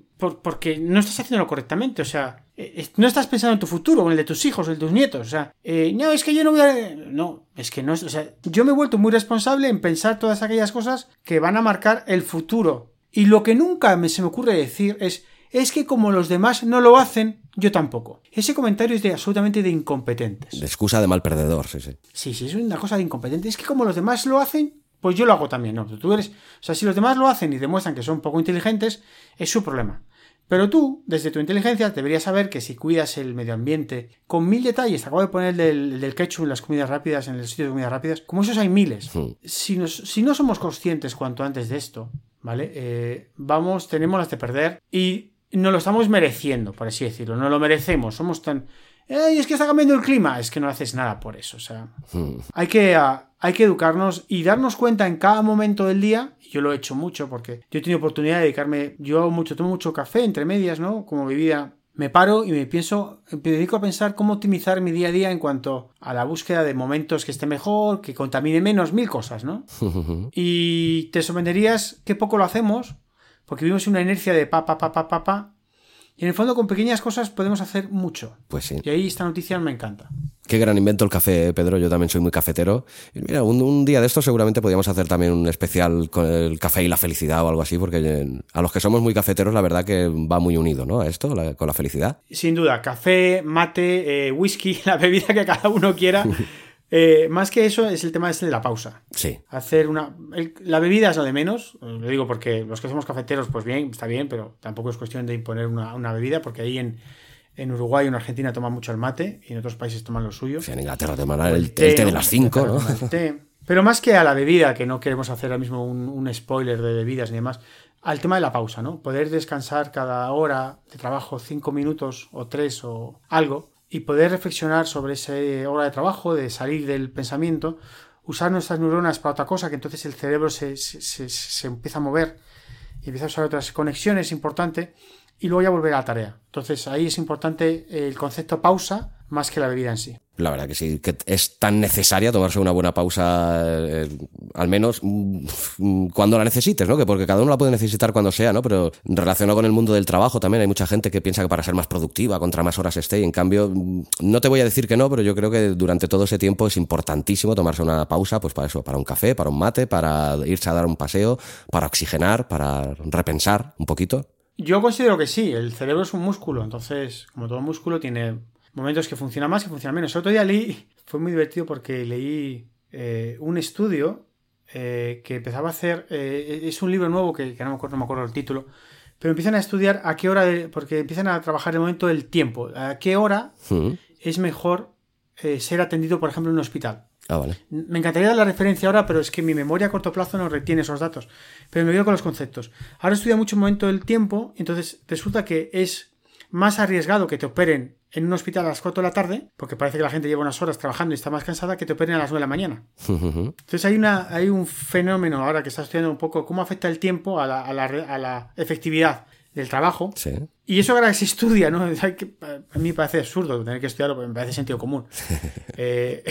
porque no estás haciéndolo correctamente. O sea, eh, no estás pensando en tu futuro, en el de tus hijos, en el de tus nietos. O sea, eh, no, es que yo no voy a... No, es que no es... O sea, yo me he vuelto muy responsable en pensar todas aquellas cosas que van a marcar el futuro. Y lo que nunca me, se me ocurre decir es, es que como los demás no lo hacen, yo tampoco. Ese comentario es de absolutamente de incompetentes. De excusa de mal perdedor, sí, sí. Sí, sí, es una cosa de incompetente. Es que como los demás lo hacen, pues yo lo hago también, ¿no? Tú eres, o sea, si los demás lo hacen y demuestran que son poco inteligentes, es su problema. Pero tú, desde tu inteligencia, deberías saber que si cuidas el medio ambiente con mil detalles, te acabo de poner el del, ketchup en las comidas rápidas, en el sitio de comidas rápidas, como esos hay miles. Si, si, no somos conscientes cuanto antes de esto, ¿vale? Eh, vamos, tenemos las de perder y no lo estamos mereciendo, por así decirlo. No lo merecemos, somos tan ¡Ey, es que está cambiando el clima! Es que no haces nada por eso. O sea, Hmm. hay que, ah, hay que educarnos y darnos cuenta en cada momento del día. Yo lo he hecho mucho porque yo he tenido oportunidad de dedicarme. Yo hago mucho, tomo mucho café entre medias, ¿no? Como bebida. Me paro y me pienso, me dedico a pensar cómo optimizar mi día a día en cuanto a la búsqueda de momentos que esté mejor, que contamine menos, mil cosas, ¿no? Y te sorprenderías qué poco lo hacemos, porque vivimos una inercia de pa, pa, pa, pa, pa, pa. Y en el fondo con pequeñas cosas podemos hacer mucho. Pues sí. Y ahí esta noticia me encanta. Qué gran invento el café, Pedro. Yo también soy muy cafetero. Y mira, un, un día de estos seguramente podríamos hacer también un especial con el café y la felicidad o algo así, porque eh, a los que somos muy cafeteros, la verdad que va muy unido, ¿no? A esto, la- con la felicidad. Sin duda, café, mate, eh, whisky, la bebida que cada uno quiera. Eh, más que eso es el tema este de la pausa. Sí. Hacer una... el- la bebida es lo de menos. eh, Lo digo porque los que somos cafeteros, pues bien, está bien, pero tampoco es cuestión de imponer una, una bebida, porque ahí en, en Uruguay o en Argentina toman mucho el mate y en otros países toman lo suyo. Sí, en Inglaterra te mandan el, el té de las 5, ¿no? El té. Pero más que a la bebida, que no queremos hacer ahora mismo un, un spoiler de bebidas ni demás, al tema de la pausa, ¿no? Poder descansar cada hora de trabajo, cinco minutos o tres o algo, y poder reflexionar sobre esa hora de trabajo, de salir del pensamiento, usar nuestras neuronas para otra cosa, que entonces el cerebro se, se, se, empieza a mover y empieza a usar otras conexiones, importante, y luego ya volver a la tarea. Entonces ahí es importante el concepto pausa más que la bebida en sí. La verdad que sí, que es tan necesaria tomarse una buena pausa, eh, al menos mm, cuando la necesites, ¿no? Que porque cada uno la puede necesitar cuando sea, ¿no? Pero relacionado con el mundo del trabajo también hay mucha gente que piensa que para ser más productiva, contra más horas esté, y en cambio, mm, no te voy a decir que no, pero yo creo que durante todo ese tiempo es importantísimo tomarse una pausa, pues para eso, para un café, para un mate, para irse a dar un paseo, para oxigenar, para repensar un poquito. Yo considero que sí, el cerebro es un músculo, entonces, como todo músculo, tiene momentos que funciona más y funciona menos. El otro día leí, fue muy divertido porque leí eh, un estudio eh, que empezaba a hacer, eh, es un libro nuevo que, no, me acuerdo, no me acuerdo el título, pero empiezan a estudiar a qué hora, porque empiezan a trabajar el momento del tiempo, a qué hora mm. es mejor ser atendido, por ejemplo, en un hospital. Ah, vale. Me encantaría dar la referencia ahora, pero es que mi memoria a corto plazo no retiene esos datos. Pero me quedo con los conceptos. Ahora estudia mucho el momento del tiempo, entonces resulta que es más arriesgado que te operen en un hospital a las 4 de la tarde, porque parece que la gente lleva unas horas trabajando y está más cansada, que te operen a las 9 de la mañana. Entonces hay, una, hay un fenómeno ahora que está estudiando un poco cómo afecta el tiempo a la, a la, a la efectividad del trabajo. Y eso ahora se estudia, ¿no? A mí me parece absurdo tener que estudiarlo, porque me parece sentido común. Eh,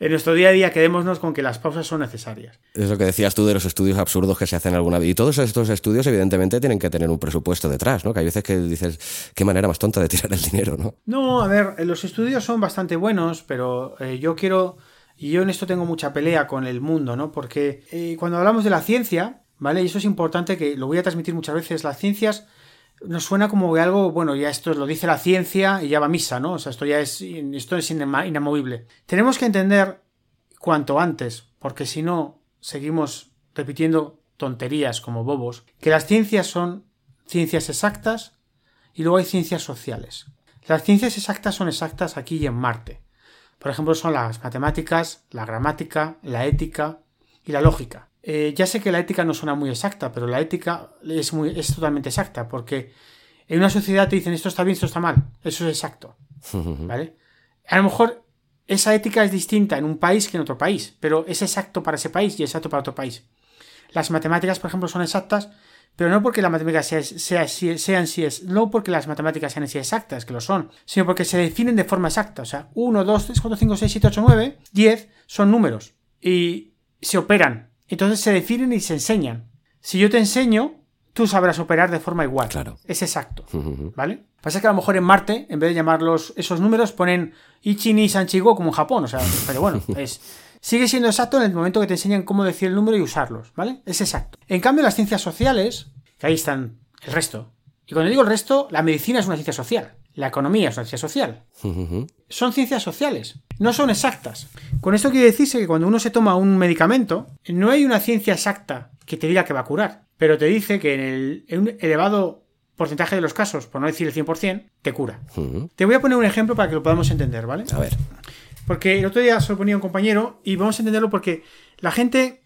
en nuestro día a día quedémonos con que las pausas son necesarias. Es lo que decías tú de los estudios absurdos que se hacen alguna vez. Y todos estos estudios, evidentemente, tienen que tener un presupuesto detrás, ¿no? Que hay veces que dices, qué manera más tonta de tirar el dinero, ¿no? No, a ver, los estudios son bastante buenos, pero eh, yo quiero. Y yo en esto tengo mucha pelea con el mundo, ¿no? Porque eh, cuando hablamos de la ciencia, ¿vale? Y eso es importante que lo voy a transmitir muchas veces. Las ciencias nos suena como que algo, bueno, ya esto lo dice la ciencia y ya va misa, ¿no? O sea, esto ya es, esto es inamovible. Tenemos que entender cuanto antes, porque si no, seguimos repitiendo tonterías como bobos, que las ciencias son ciencias exactas y luego hay ciencias sociales. Las ciencias exactas son exactas aquí y en Marte. Por ejemplo, son las matemáticas, la gramática, la ética y la lógica. Eh, ya sé que la ética no suena muy exacta, pero la ética es, muy, es totalmente exacta, porque en una sociedad te dicen esto está bien, esto está mal. Eso es exacto. ¿Vale? A lo mejor esa ética es distinta en un país que en otro país, pero es exacto para ese país y exacto para otro país. Las matemáticas, por ejemplo, son exactas, pero no porque las matemáticas sea, sean si es, no porque las matemáticas sean así exactas, que lo son, sino porque se definen de forma exacta. O sea, 1, 2, 3, 4, 5, 6, 7, 8, 9, 10 son números y se operan entonces se definen y se enseñan. Si yo te enseño, tú sabrás operar de forma igual. Claro. Es exacto. ¿Vale? Pasa que a lo mejor en Marte, en vez de llamarlos esos números, ponen Ichi ni Sanchigo como en Japón. O sea, pero bueno, es. Sigue siendo exacto en el momento que te enseñan cómo decir el número y usarlos, ¿vale? Es exacto. En cambio, las ciencias sociales, que ahí están el resto. Y cuando digo el resto, la medicina es una ciencia social. La economía es una ciencia social. Son ciencias sociales, no son exactas. Con esto quiere decirse que cuando uno se toma un medicamento, no hay una ciencia exacta que te diga que va a curar, pero te dice que en, el, un elevado porcentaje de los casos, por no decir el 100%, te cura. Te voy a poner un ejemplo para que lo podamos entender, ¿vale? A ver. Porque el otro día se lo ponía un compañero y vamos a entenderlo porque la gente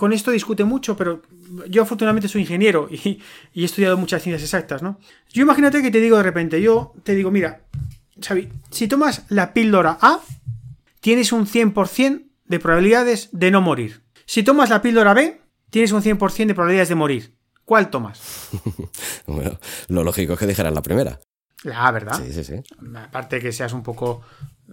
con esto discute mucho, pero yo afortunadamente soy ingeniero y, he estudiado muchas ciencias exactas, ¿no? Yo imagínate que te digo de repente, yo te digo, mira, Xavi, si tomas la píldora A, tienes un 100% de probabilidades de no morir. Si tomas la píldora B, tienes un 100% de probabilidades de morir. ¿Cuál tomas? bueno, lo lógico es que dijeras la primera. La A, ¿verdad? Sí, sí, sí. Aparte que seas un poco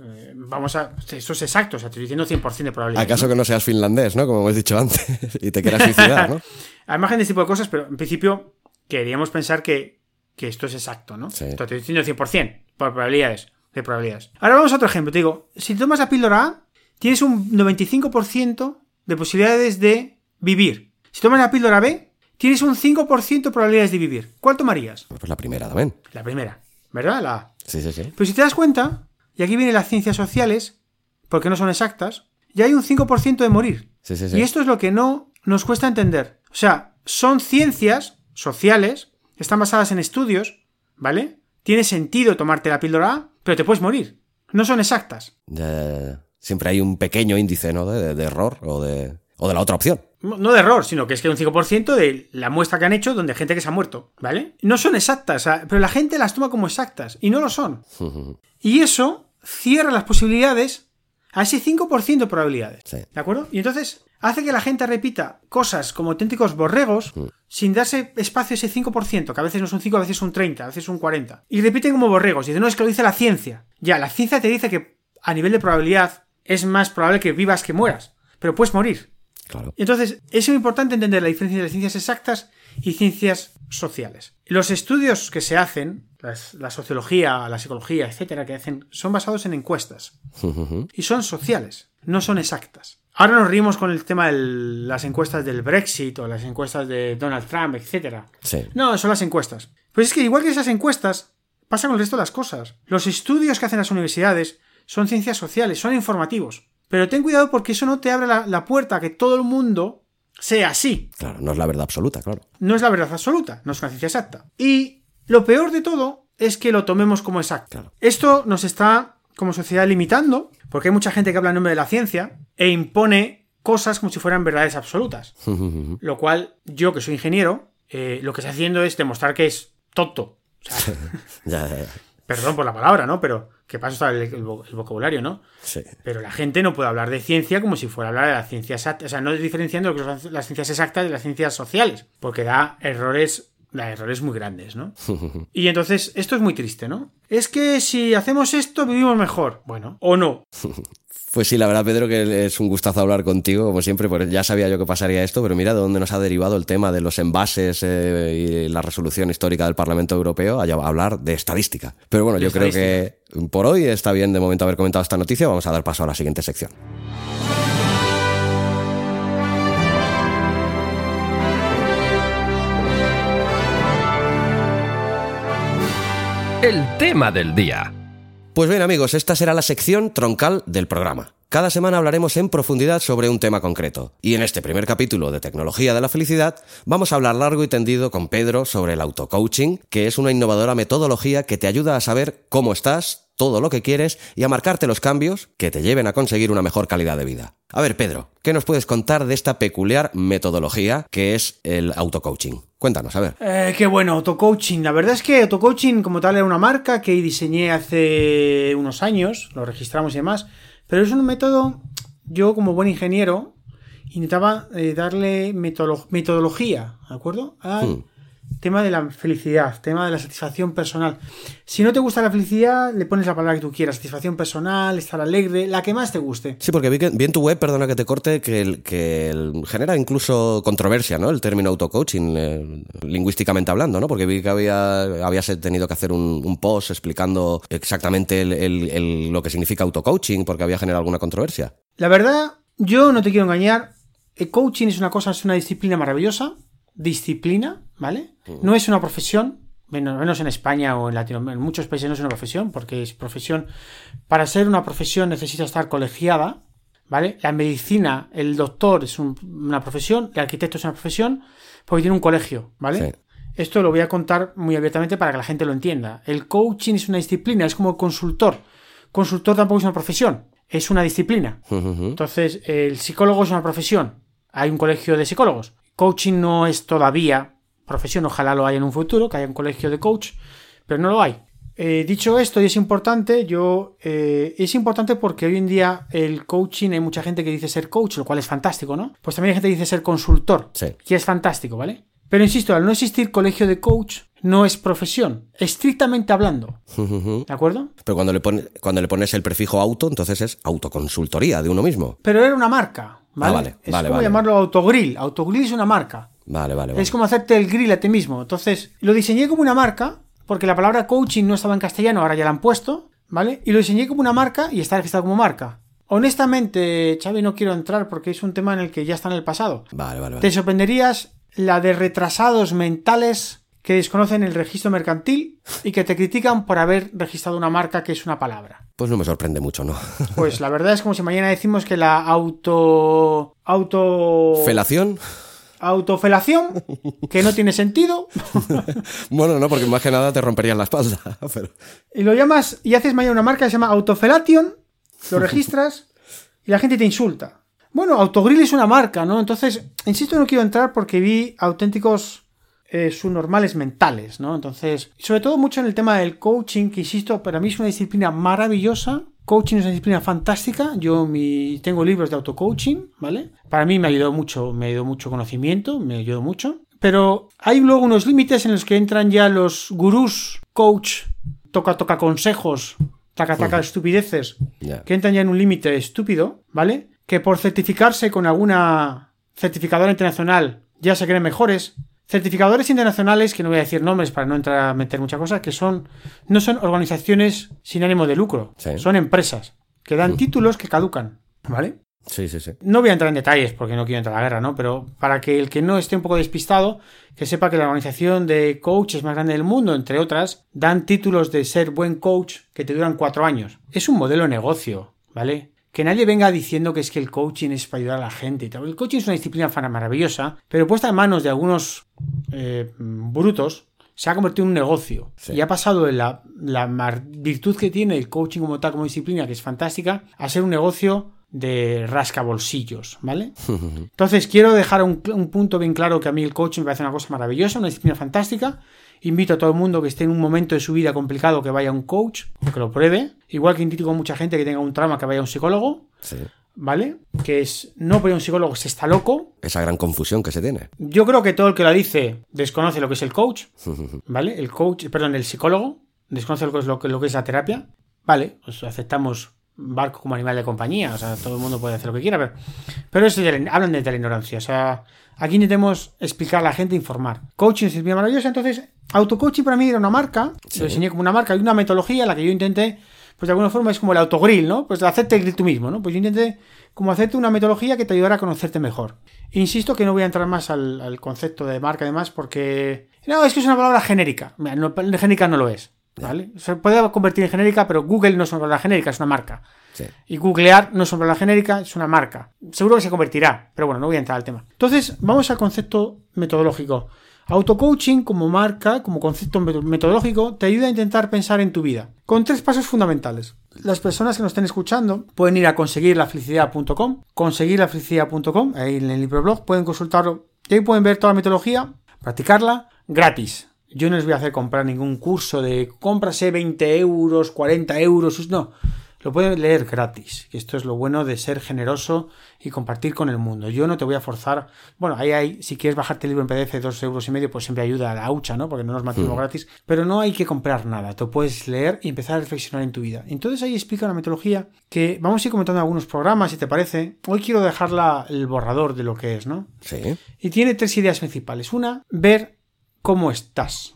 eh, vamos a. Eso es exacto, o sea, te estoy diciendo 100% de probabilidad. ¿Acaso que no seas finlandés, no? Como hemos dicho antes, y te quieras suicidar, ¿no? Hay margen de este tipo de cosas, pero en principio queríamos pensar que, esto es exacto, ¿no? Sí. te estoy diciendo 100% por probabilidades, de probabilidades. Ahora vamos a otro ejemplo. Te digo, si tomas la píldora A, tienes un 95% de posibilidades de vivir. Si tomas la píldora B, tienes un 5% de probabilidades de vivir. ¿Cuál tomarías? Pues la primera también. La primera, ¿verdad? La A. Sí, sí, sí. Pero si te das cuenta, y aquí vienen las ciencias sociales, porque no son exactas, y hay un 5% de morir. Y esto es lo que no nos cuesta entender. O sea, son ciencias sociales, están basadas en estudios, ¿vale? Tiene sentido tomarte la píldora A, pero te puedes morir. No son exactas. siempre hay un pequeño índice, ¿no? De, error o de, o de la otra opción. No de error, sino que es que hay un 5% de la muestra que han hecho donde hay gente que se ha muerto, ¿vale? No son exactas, pero la gente las toma como exactas y no lo son. Y eso cierra las posibilidades A ese 5% de probabilidades. Sí. ¿De acuerdo? Y entonces hace que la gente repita cosas como auténticos borregos Mm. sin darse espacio a ese 5%, que a veces no es un 5, a veces es un 30, a veces es un 40. Y repiten como borregos. Y dicen, no, es que lo dice la ciencia. Ya, la ciencia te dice que a nivel de probabilidad es más probable que vivas que mueras. Pero puedes morir. Claro. Entonces, es muy importante entender la diferencia entre ciencias exactas y ciencias sociales. Los estudios que se hacen, las- la sociología, la psicología, etcétera, que hacen, son basados en encuestas. Y son sociales, no son exactas. Ahora nos rimos con el tema de las encuestas del Brexit o las encuestas de Donald Trump, etcétera. Sí. No, son las encuestas. Pues es que igual que esas encuestas, pasa con el resto de las cosas. Los estudios que hacen las universidades son ciencias sociales, son informativos. Pero ten cuidado porque eso no te abre la, la puerta a que todo el mundo sea así. Claro, no es la verdad absoluta, claro. No es la verdad absoluta, no es una ciencia exacta. Y lo peor de todo es que lo tomemos como exacto. Claro. Esto nos está, como sociedad, limitando, porque hay mucha gente que habla en nombre de la ciencia e impone cosas como si fueran verdades absolutas. Lo cual, yo que soy ingeniero, eh, lo que estoy haciendo es demostrar que es tonto. O sea, ya, ya, ya. perdón por la palabra, ¿no? Pero que paso está el, el vo- el vocabulario, ¿no? Sí. Pero la gente no puede hablar de ciencia como si fuera a hablar de la ciencia exacta. O sea, no diferenciando lo que son las ciencias exactas de las ciencias sociales. Porque da errores, da errores muy grandes, ¿no? Y entonces, esto es muy triste, ¿no? Es que si hacemos esto, vivimos mejor. Bueno, o no. Pues sí, la verdad, Pedro, que es un gustazo hablar contigo, como siempre, porque ya sabía yo que pasaría esto, pero mira de dónde nos ha derivado el tema de los envases eh, y la resolución histórica del Parlamento Europeo a hablar de estadística. Pero bueno, De yo creo que por hoy está bien de momento haber comentado esta noticia. Vamos a dar paso a la siguiente sección. El tema del día. Pues bien amigos, esta será la sección troncal del programa. Cada semana hablaremos en profundidad sobre un tema concreto. Y en este primer capítulo de Tecnología de la Felicidad vamos a hablar largo y tendido con Pedro sobre el autocoaching, que es una innovadora metodología que te ayuda a saber cómo estás, todo lo que quieres y a marcarte los cambios que te lleven a conseguir una mejor calidad de vida. A ver Pedro, ¿qué nos puedes contar de esta peculiar metodología que es el autocoaching? Cuéntanos, a ver. Eh, qué bueno, autocoaching. La verdad es que autocoaching como tal era una marca que diseñé hace unos años, lo registramos y demás, pero es un método, yo como buen ingeniero, intentaba eh, darle metodolo- metodología, ¿de acuerdo? Al Hmm. Tema de la felicidad, tema de la satisfacción personal. Si no te gusta la felicidad, le pones la palabra que tú quieras, satisfacción personal, estar alegre, la que más te guste. Sí, porque vi, que, vi en tu web, perdona que te corte, que, el- que el- genera incluso controversia, ¿no? El término autocoaching, eh, lingüísticamente hablando, ¿no? Porque vi que había, habías tenido que hacer un, un post explicando exactamente el- lo que significa autocoaching, porque había generado alguna controversia. La verdad, yo no te quiero engañar. El coaching es una cosa, es una disciplina maravillosa. Disciplina, ¿vale? No es una profesión. Menos, en España o en Latinoamérica. En muchos países no es una profesión, porque es profesión. Para ser una profesión necesita estar colegiada, ¿vale? La medicina, el doctor es un- una profesión, el arquitecto es una profesión, porque tiene un colegio, ¿vale? Sí. Esto lo voy a contar muy abiertamente para que la gente lo entienda. El coaching es una disciplina, es como el consultor. Consultor tampoco es una profesión, es una disciplina. Entonces, el psicólogo es una profesión. Hay un colegio de psicólogos. Coaching no es todavía profesión, ojalá lo haya en un futuro, que haya un colegio de coach, pero no lo hay. Eh, dicho esto, y es importante, yo eh, es importante porque hoy en día el coaching hay mucha gente que dice ser coach, lo cual es fantástico, ¿no? Pues también hay gente que dice ser consultor, Sí. que es fantástico, ¿vale? Pero insisto, al no existir colegio de coach, no es profesión, estrictamente hablando. ¿de acuerdo? Pero cuando le, pone- cuando le pones el prefijo auto, entonces es autoconsultoría de uno mismo. Pero era una marca, ¿vale? Ah, vale, es vale, como vale. llamarlo autogrill. Autogrill es una marca. Vale, vale, vale. Es como hacerte el grill a ti mismo. Entonces, lo diseñé como una marca, porque la palabra coaching no estaba en castellano, ahora ya la han puesto, ¿vale? Y lo diseñé como una marca y está registrado como marca. Honestamente, Xavi, no quiero entrar porque es un tema en el que ya está en el pasado. Vale, vale, Te sorprenderías la de retrasados mentales que desconocen el registro mercantil y que te critican por haber registrado una marca que es una palabra. Pues no me sorprende mucho, ¿no? Pues la verdad es como si mañana decimos que la auto... auto... ¿Felación? autofelación, que no tiene sentido, Bueno, no, porque más que nada te romperían la espalda. Pero... y lo llamas y haces mañana una marca que se llama autofelation, lo registras y la gente te insulta. Bueno, Autogrill es una marca, ¿no? Entonces, insisto, no quiero entrar porque vi auténticos eh, subnormales mentales, ¿no? Entonces, sobre todo mucho en el tema del coaching, que insisto, para mí es una disciplina maravillosa, Coaching es una disciplina fantástica. Yo mi, tengo libros de auto-coaching, ¿vale? Para mí me ha ayudado mucho, me ha ayudado mucho conocimiento, me ayudó mucho. Pero hay luego unos límites en los que entran ya los gurús, coach, toca, toca consejos, taca, taca estupideces, que entran ya en un límite estúpido, ¿vale? Que por certificarse con alguna certificadora internacional ya se creen mejores. Certificadores internacionales, que no voy a decir nombres para no entrar a meter mucha cosa, que son no son organizaciones sin ánimo de lucro, Sí. son empresas que dan títulos que caducan, ¿vale? Sí, sí, sí. No voy a entrar en detalles porque no quiero entrar a la guerra, ¿no? Pero para que el que no esté un poco despistado, que sepa que la organización de coaches más grande del mundo, entre otras, dan títulos de ser buen coach que te duran cuatro años. Es un modelo de negocio, ¿vale? Que nadie venga diciendo que es que el coaching es para ayudar a la gente y tal. El coaching es una disciplina maravillosa, pero puesta en manos de algunos eh, brutos, se ha convertido en un negocio. Sí. Y ha pasado de la, virtud que tiene el coaching como tal, como disciplina, que es fantástica, a ser un negocio de rascabolsillos, ¿vale? Entonces quiero dejar un, un punto bien claro que a mí el coaching me parece una cosa maravillosa, una disciplina fantástica. Invito a todo el mundo que esté en un momento de su vida complicado que vaya a un coach, que lo pruebe. Igual que invito a mucha gente que tenga un trauma que vaya a un psicólogo, Sí. ¿vale? Que es, no por un psicólogo se está loco. Esa gran confusión que se tiene. Yo creo que todo el que la dice desconoce lo que es el coach, ¿vale? El coach, perdón, el psicólogo desconoce lo que es, lo que, lo que es la terapia. Vale, pues aceptamos barco como animal de compañía, o sea, todo el mundo puede hacer lo que quiera, pero, pero eso ya le- hablan de la ignorancia, o sea, aquí intentemos explicar a la gente, informar. Coaching es bien maravilloso, entonces, autocoaching para mí era una marca, Sí. lo diseñé como una marca, hay una metodología en la que yo intenté, pues de alguna forma es como el autogrill, ¿no? Pues hacerte el grill tú mismo, ¿no? Pues yo intenté como hacerte una metodología que te ayudara a conocerte mejor. Insisto que no voy a entrar más al, al concepto de marca además porque... No, es que es una palabra genérica. Mira, no, genérica no lo es. ¿Vale? Se puede convertir en genérica, pero Google no es una palabra genérica, es una marca. Sí. Y googlear no es una palabra genérica, es una marca. Seguro que se convertirá, pero bueno, no voy a entrar al tema. Entonces, vamos al concepto metodológico. Autocoaching como marca, como concepto meto- metodológico, te ayuda a intentar pensar en tu vida. Con tres pasos fundamentales. Las personas que nos estén escuchando pueden ir a conseguirlafelicidad.com, conseguirlafelicidad.com, ahí en el libroblog, pueden consultarlo y ahí pueden ver toda la metodología, practicarla gratis. Yo no les voy a hacer comprar ningún curso de cómprase 20 euros, 40 euros, no. Lo pueden leer gratis, que esto es lo bueno de ser generoso y compartir con el mundo. Yo no te voy a forzar. Bueno, ahí hay, si quieres bajarte el libro en PDF de dos euros y medio, pues siempre ayuda a la hucha, ¿no? Porque no nos mantenemos gratis. Pero no hay que comprar nada. Te puedes leer y empezar a reflexionar en tu vida. Entonces ahí explica una metodología que vamos a ir comentando algunos programas, si te parece. Hoy quiero dejarla el borrador de lo que es, ¿no? Sí. Y tiene tres ideas principales. Una, ver cómo estás.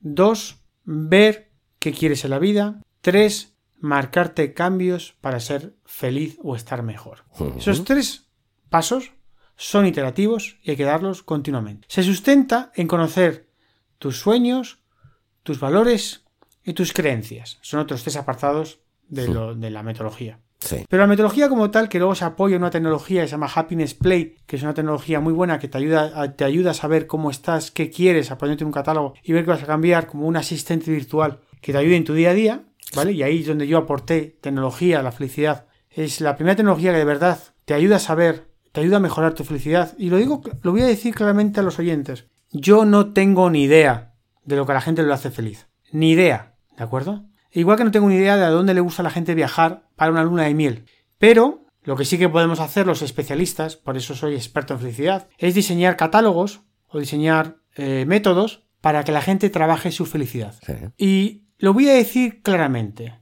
Dos, ver qué quieres en la vida. Tres, marcarte cambios para ser feliz o estar mejor. Esos tres pasos son iterativos y hay que darlos continuamente. Se sustenta en conocer tus sueños, tus valores y tus creencias. Son otros tres apartados de, lo- de la metodología. Sí. Pero la metodología como tal, que luego se apoya en una tecnología que se llama Happiness Play, que es una tecnología muy buena que te ayuda a, te ayuda a saber cómo estás, qué quieres, a ponerte en un catálogo y ver qué vas a cambiar, como un asistente virtual que te ayude en tu día a día, ¿vale? Y ahí es donde yo aporté tecnología, la felicidad. Es la primera tecnología que de verdad te ayuda a saber, te ayuda a mejorar tu felicidad. Y lo digo, lo voy a decir claramente a los oyentes. Yo no tengo ni idea de lo que a la gente le hace feliz. Ni idea, ¿de acuerdo? Igual que no tengo ni idea de a dónde le gusta a la gente viajar para una luna de miel. Pero lo que sí que podemos hacer los especialistas, por eso soy experto en felicidad, es diseñar catálogos o diseñar eh, métodos para que la gente trabaje su felicidad. Sí. Y lo voy a decir claramente.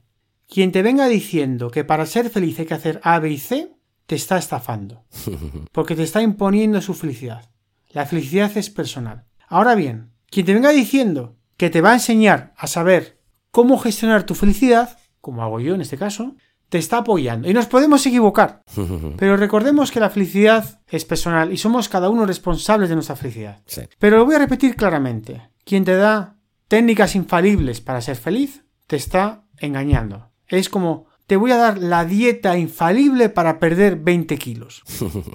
Quien te venga diciendo que para ser feliz hay que hacer A, B y C, te está estafando. Porque te está imponiendo su felicidad. La felicidad es personal. Ahora bien, quien te venga diciendo que te va a enseñar a saber cómo gestionar tu felicidad, como hago yo en este caso, te está apoyando. Y nos podemos equivocar. Pero recordemos que la felicidad es personal y somos cada uno responsables de nuestra felicidad. Sí. Pero lo voy a repetir claramente. Quien te da técnicas infalibles para ser feliz, te está engañando. Es como, te voy a dar la dieta infalible para perder 20 kilos.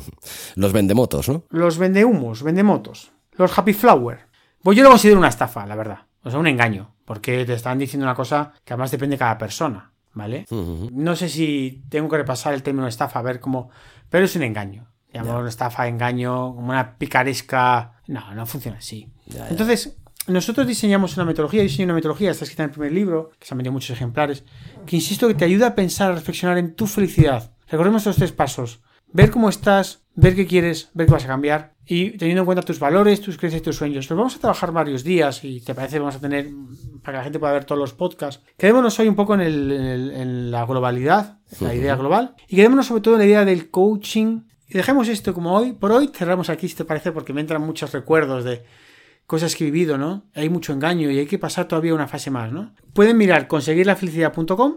Los vendemotos, ¿no? Los vendehumos, vendemotos, los happy flower. Pues yo lo considero una estafa, la verdad. O sea, un engaño. Porque te están diciendo una cosa que además depende de cada persona. ¿Vale? No sé si tengo que repasar el término estafa, a ver cómo. Pero es un engaño. Llamamos estafa, engaño, como una picaresca. No, no funciona así. Entonces, nosotros diseñamos una metodología, diseño una metodología, está escrita en el primer libro, que se han vendido muchos ejemplares, que insisto que te ayuda a pensar, a reflexionar en tu felicidad. Recordemos estos tres pasos. Ver cómo estás, ver qué quieres, ver qué vas a cambiar y teniendo en cuenta tus valores, tus creencias y tus sueños. Nos vamos a trabajar varios días y te parece que vamos a tener, para que la gente pueda ver todos los podcasts. Quedémonos hoy un poco en, el, en, el, en la globalidad, en la idea global y quedémonos sobre todo en la idea del coaching. Y dejemos esto como hoy. Por hoy cerramos aquí, si te parece, porque me entran muchos recuerdos de cosas que he vivido, ¿no? Hay mucho engaño y hay que pasar todavía una fase más, ¿no? Pueden mirar conseguirlafelicidad.com,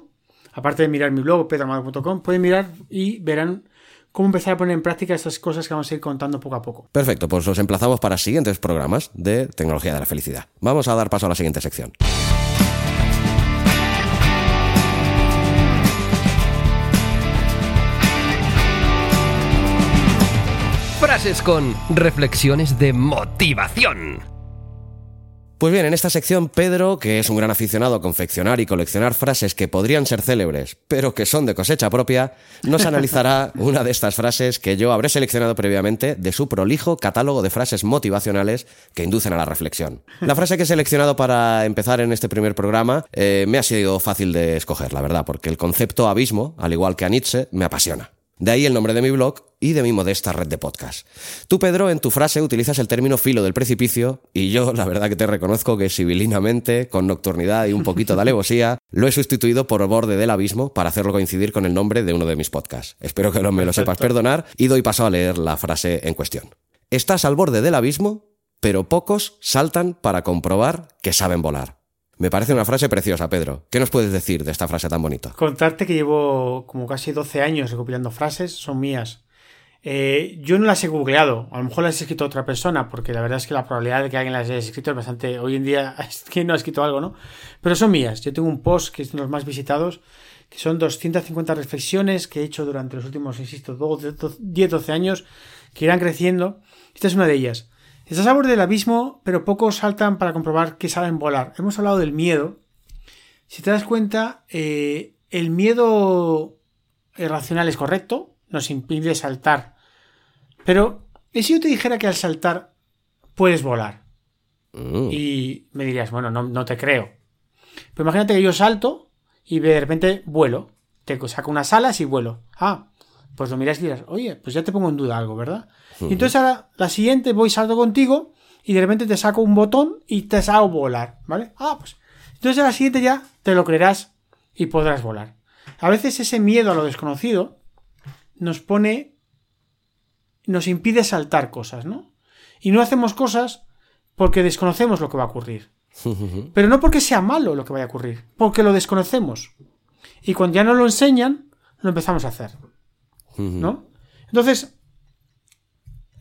aparte de mirar mi blog, pedramado.com, pueden mirar y verán cómo empezar a poner en práctica estas cosas que vamos a ir contando poco a poco. Perfecto, pues los emplazamos para siguientes programas de Tecnología de la Felicidad. Vamos a dar paso a la siguiente sección. Frases con reflexiones de motivación. Pues bien, en esta sección Pedro, que es un gran aficionado a confeccionar y coleccionar frases que podrían ser célebres, pero que son de cosecha propia, nos analizará una de estas frases que yo habré seleccionado previamente de su prolijo catálogo de frases motivacionales que inducen a la reflexión. La frase que he seleccionado para empezar en este primer programa eh, me ha sido fácil de escoger, la verdad, porque el concepto abismo, al igual que a Nietzsche, me apasiona. De ahí el nombre de mi blog y de mi modesta red de podcast. Tú, Pedro, en tu frase utilizas el término filo del precipicio y yo, la verdad que te reconozco que civilinamente, con nocturnidad y un poquito de alevosía, lo he sustituido por borde del abismo para hacerlo coincidir con el nombre de uno de mis podcasts. Espero que no me lo sepas perdonar y doy paso a leer la frase en cuestión. Estás al borde del abismo, pero pocos saltan para comprobar que saben volar. Me parece una frase preciosa, Pedro. ¿Qué nos puedes decir de esta frase tan bonita? Contarte que llevo como casi 12 años recopilando frases, son mías. Eh, yo no las he googleado, a lo mejor las ha escrito otra persona, porque la verdad es que la probabilidad de que alguien las haya escrito es bastante. Hoy en día que no ha escrito algo, ¿no? Pero son mías. Yo tengo un post que es de los más visitados, que son 250 reflexiones que he hecho durante los últimos, insisto, 10-12 años, que irán creciendo. Esta es una de ellas. Estás a borde del abismo, pero pocos saltan para comprobar que saben volar. Hemos hablado del miedo. Si te das cuenta, eh, el miedo irracional es correcto, nos impide saltar. Pero, ¿y si yo te dijera que al saltar puedes volar? Mm. Y me dirías, bueno, no, no te creo. Pero imagínate que yo salto y de repente vuelo. Te saco unas alas y vuelo. Ah, pues lo miras y dirás, oye, pues ya te pongo en duda algo, ¿verdad? Y entonces ahora la siguiente voy salto contigo y de repente te saco un botón y te hago volar, ¿vale? Ah, pues entonces a la siguiente ya te lo creerás y podrás volar. A veces ese miedo a lo desconocido nos pone, nos impide saltar cosas, ¿no? Y no hacemos cosas porque desconocemos lo que va a ocurrir. Pero no porque sea malo lo que vaya a ocurrir, porque lo desconocemos. Y cuando ya nos lo enseñan, lo empezamos a hacer. ¿No? Entonces,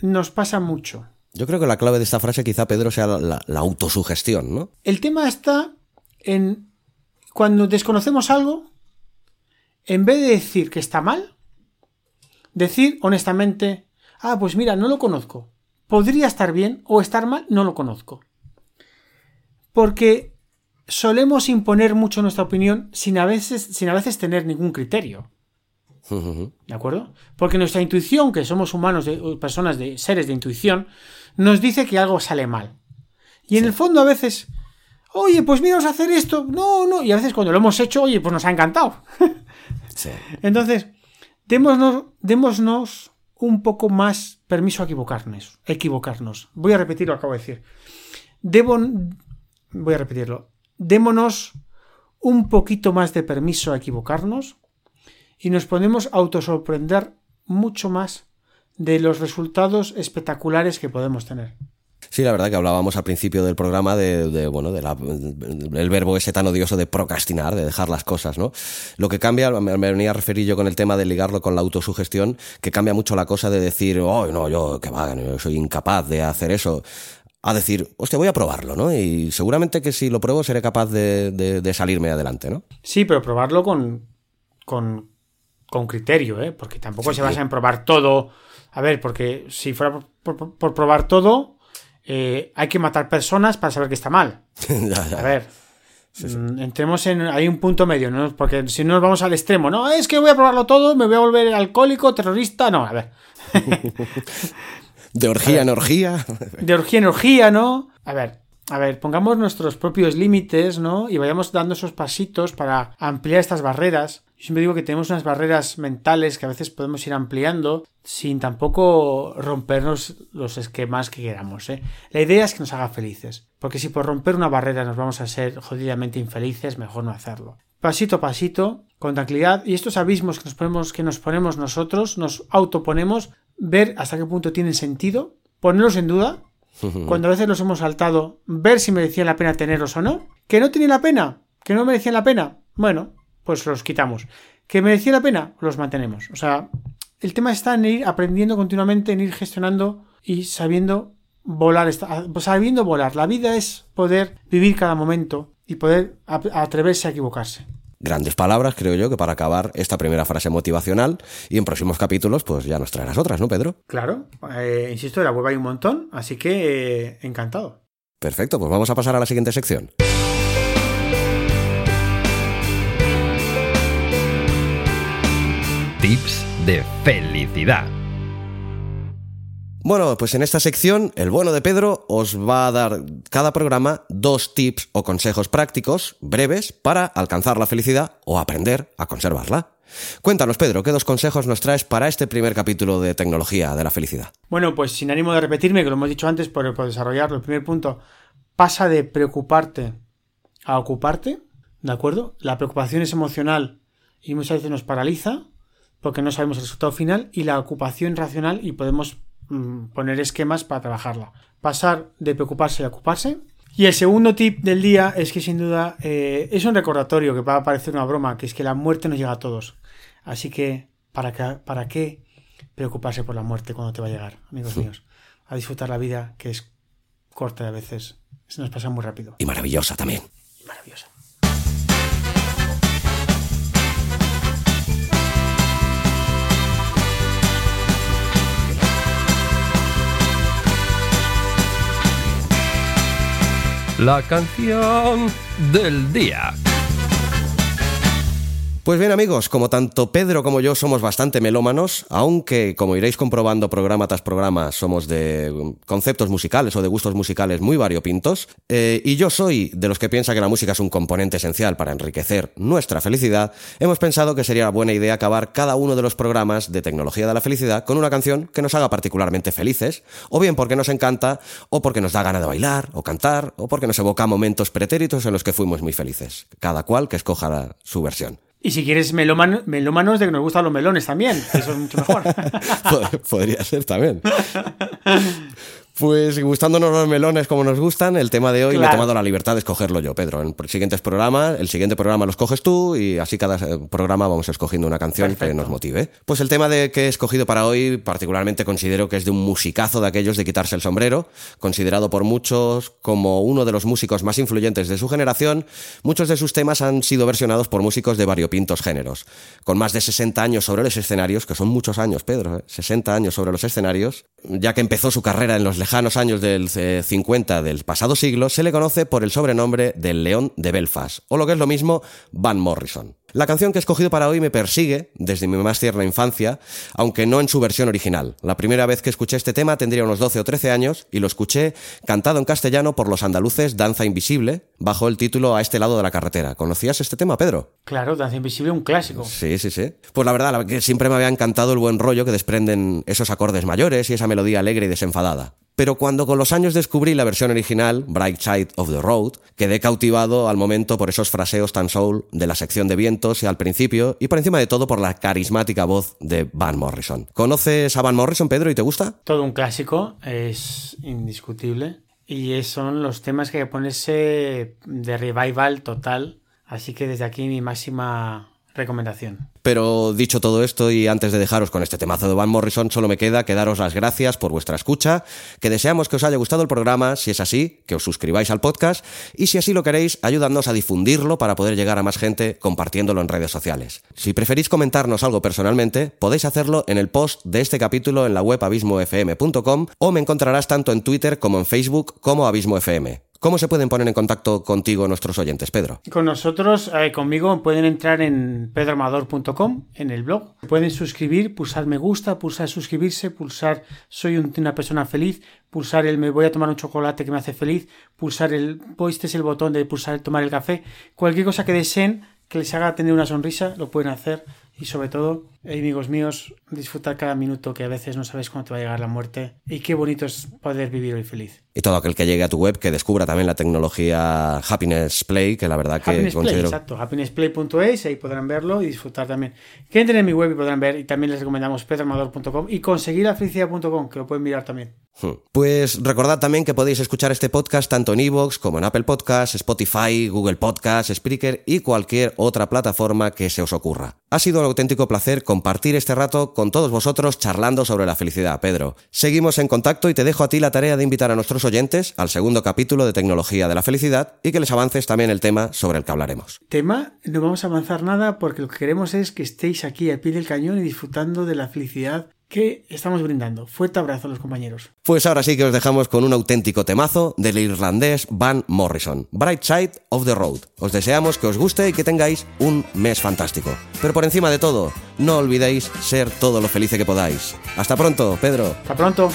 nos pasa mucho. Yo creo que la clave de esta frase quizá, Pedro, sea la, la, la autosugestión, ¿no? El tema está en cuando desconocemos algo, en vez de decir que está mal, decir honestamente, ah, pues mira, no lo conozco. Podría estar bien o estar mal, no lo conozco. Porque solemos imponer mucho nuestra opinión sin a veces, sin a veces tener ningún criterio. ¿De acuerdo? Porque nuestra intuición, que somos humanos, de, personas de seres de intuición, nos dice que algo sale mal. Y en el fondo a veces, oye, pues mira, vamos a hacer esto. No, no. Y a veces cuando lo hemos hecho, oye, pues nos ha encantado. Sí. Entonces, démonos, démonos un poco más permiso a equivocarnos. Equivocarnos. Voy a repetir lo que acabo de decir. Debo, voy a repetirlo. Démonos un poquito más de permiso a equivocarnos y nos podemos autosorprender mucho más de los resultados espectaculares que podemos tener. Sí, la verdad que hablábamos al principio del programa de, de bueno, de la, el verbo ese tan odioso de procrastinar, de dejar las cosas, ¿no? Lo que cambia, me venía a referir yo con el tema de ligarlo con la autosugestión, que cambia mucho la cosa de decir, oh, no, yo, que va, yo soy incapaz de hacer eso a decir, hostia, voy a probarlo, ¿no? Y seguramente que si lo pruebo seré capaz de, de, de salirme adelante, ¿no? Sí, pero probarlo con, con, con criterio, ¿eh? Porque tampoco sí. se basa en probar todo. A ver, porque si fuera por, por, por probar todo, eh, hay que matar personas para saber que está mal. ya, ya. A ver, sí, sí. entremos en. Hay un punto medio, ¿no? Porque si no nos vamos al extremo, no, es que voy a probarlo todo, me voy a volver alcohólico, terrorista. No, a ver. de orgía en orgía. de orgía en orgía, ¿no? A ver, a ver, pongamos nuestros propios límites, ¿no? Y vayamos dando esos pasitos para ampliar estas barreras. Yo siempre digo que tenemos unas barreras mentales que a veces podemos ir ampliando sin tampoco rompernos los esquemas que queramos, ¿eh? La idea es que nos haga felices. Porque si por romper una barrera nos vamos a ser jodidamente infelices, mejor no hacerlo. Pasito a pasito, con tranquilidad, y estos abismos que nos ponemos, que nos ponemos nosotros, nos autoponemos, ver hasta qué punto tienen sentido, ponerlos en duda, cuando a veces los hemos saltado, ver si merecía la pena tenerlos o no. Que no tenía la pena, que no merecían la pena. Bueno, pues los quitamos. Que merecía la pena, los mantenemos. O sea, el tema está en ir aprendiendo continuamente, en ir gestionando y sabiendo volar, sabiendo volar. La vida es poder vivir cada momento y poder atreverse a equivocarse grandes palabras, creo yo, que para acabar esta primera frase motivacional y en próximos capítulos pues ya nos traerás otras, ¿no, Pedro? Claro, eh, insisto, en la web hay un montón, así que eh, encantado. Perfecto, pues vamos a pasar a la siguiente sección. Tips de felicidad. Bueno, pues en esta sección, el bueno de Pedro os va a dar cada programa dos tips o consejos prácticos, breves, para alcanzar la felicidad o aprender a conservarla. Cuéntanos, Pedro, ¿qué dos consejos nos traes para este primer capítulo de Tecnología de la Felicidad? Bueno, pues sin ánimo de repetirme, que lo hemos dicho antes por, por desarrollarlo, el primer punto, pasa de preocuparte a ocuparte, ¿de acuerdo? La preocupación es emocional y muchas veces nos paraliza porque no sabemos el resultado final y la ocupación racional y podemos Mm, poner esquemas para trabajarla. Pasar de preocuparse a ocuparse. Y el segundo tip del día es que sin duda eh, es un recordatorio que va a parecer una broma, que es que la muerte nos llega a todos. Así que, ¿para qué, ¿para qué preocuparse por la muerte cuando te va a llegar, amigos míos? A disfrutar la vida, que es corta a veces. Se nos pasa muy rápido. Y maravillosa también. Y maravillosa. La canción del día. Pues bien amigos, como tanto Pedro como yo somos bastante melómanos, aunque como iréis comprobando programa tras programa somos de conceptos musicales o de gustos musicales muy variopintos, eh, y yo soy de los que piensa que la música es un componente esencial para enriquecer nuestra felicidad, hemos pensado que sería buena idea acabar cada uno de los programas de tecnología de la felicidad con una canción que nos haga particularmente felices, o bien porque nos encanta, o porque nos da ganas de bailar, o cantar, o porque nos evoca momentos pretéritos en los que fuimos muy felices, cada cual que escoja su versión. Y si quieres melómanos de que nos gustan los melones también, eso es mucho mejor. Podría ser también. Pues gustándonos los melones como nos gustan, el tema de hoy me he tomado la libertad de escogerlo yo, Pedro. En siguientes programas, el siguiente programa los coges tú y así cada eh, programa vamos escogiendo una canción que nos motive. Pues el tema de que he escogido para hoy, particularmente considero que es de un musicazo de aquellos de quitarse el sombrero, considerado por muchos como uno de los músicos más influyentes de su generación. Muchos de sus temas han sido versionados por músicos de variopintos géneros. Con más de 60 años sobre los escenarios, que son muchos años, Pedro, 60 ¿eh? años sobre los escenarios, ya que empezó su carrera en los lejanos años del 50 eh, del pasado siglo, se le conoce por el sobrenombre del León de Belfast, o lo que es lo mismo, Van Morrison. La canción que he escogido para hoy me persigue desde mi más tierna infancia, aunque no en su versión original. La primera vez que escuché este tema tendría unos 12 o 13 años y lo escuché cantado en castellano por los andaluces Danza Invisible, bajo el título A este lado de la carretera. ¿Conocías este tema, Pedro? Claro, Danza Invisible, un clásico. Sí, sí, sí. Pues la verdad, siempre me había encantado el buen rollo que desprenden esos acordes mayores y esa melodía alegre y desenfadada pero cuando con los años descubrí la versión original, Bright Side of the Road, quedé cautivado al momento por esos fraseos tan soul de la sección de vientos y al principio, y por encima de todo por la carismática voz de Van Morrison. ¿Conoces a Van Morrison, Pedro, y te gusta? Todo un clásico, es indiscutible, y son los temas que ponerse de revival total, así que desde aquí mi máxima recomendación. Pero dicho todo esto y antes de dejaros con este temazo de Van Morrison, solo me queda que daros las gracias por vuestra escucha, que deseamos que os haya gustado el programa, si es así, que os suscribáis al podcast y si así lo queréis, ayudadnos a difundirlo para poder llegar a más gente compartiéndolo en redes sociales. Si preferís comentarnos algo personalmente, podéis hacerlo en el post de este capítulo en la web abismofm.com o me encontrarás tanto en Twitter como en Facebook como Abismo FM. ¿Cómo se pueden poner en contacto contigo nuestros oyentes, Pedro? Con nosotros, eh, conmigo, pueden entrar en pedroamador.com, en el blog. Pueden suscribir, pulsar me gusta, pulsar suscribirse, pulsar soy una persona feliz, pulsar el me voy a tomar un chocolate que me hace feliz, pulsar el, este es el botón de pulsar tomar el café. Cualquier cosa que deseen que les haga tener una sonrisa, lo pueden hacer y sobre todo, amigos míos, disfrutar cada minuto que a veces no sabes cuándo te va a llegar la muerte y qué bonito es poder vivir hoy feliz. Y todo aquel que llegue a tu web que descubra también la tecnología Happiness Play, que la verdad que Happiness considero... Play, exacto, happinessplay.es, ahí podrán verlo y disfrutar también. Que entren en mi web y podrán ver, y también les recomendamos pedroamador.com y conseguir la felicidad.com, que lo pueden mirar también. Hmm. Pues recordad también que podéis escuchar este podcast tanto en iVoox como en Apple Podcasts, Spotify, Google Podcasts, Spreaker y cualquier otra plataforma que se os ocurra. Ha sido un auténtico placer compartir este rato con todos vosotros charlando sobre la felicidad, Pedro. Seguimos en contacto y te dejo a ti la tarea de invitar a nuestros oyentes al segundo capítulo de Tecnología de la Felicidad y que les avances también el tema sobre el que hablaremos. Tema, no vamos a avanzar nada porque lo que queremos es que estéis aquí al pie del cañón y disfrutando de la felicidad que estamos brindando. Fuerte abrazo a los compañeros. Pues ahora sí que os dejamos con un auténtico temazo del irlandés Van Morrison, Bright Side of the Road. Os deseamos que os guste y que tengáis un mes fantástico. Pero por encima de todo, no olvidéis ser todo lo feliz que podáis. Hasta pronto, Pedro. Hasta pronto.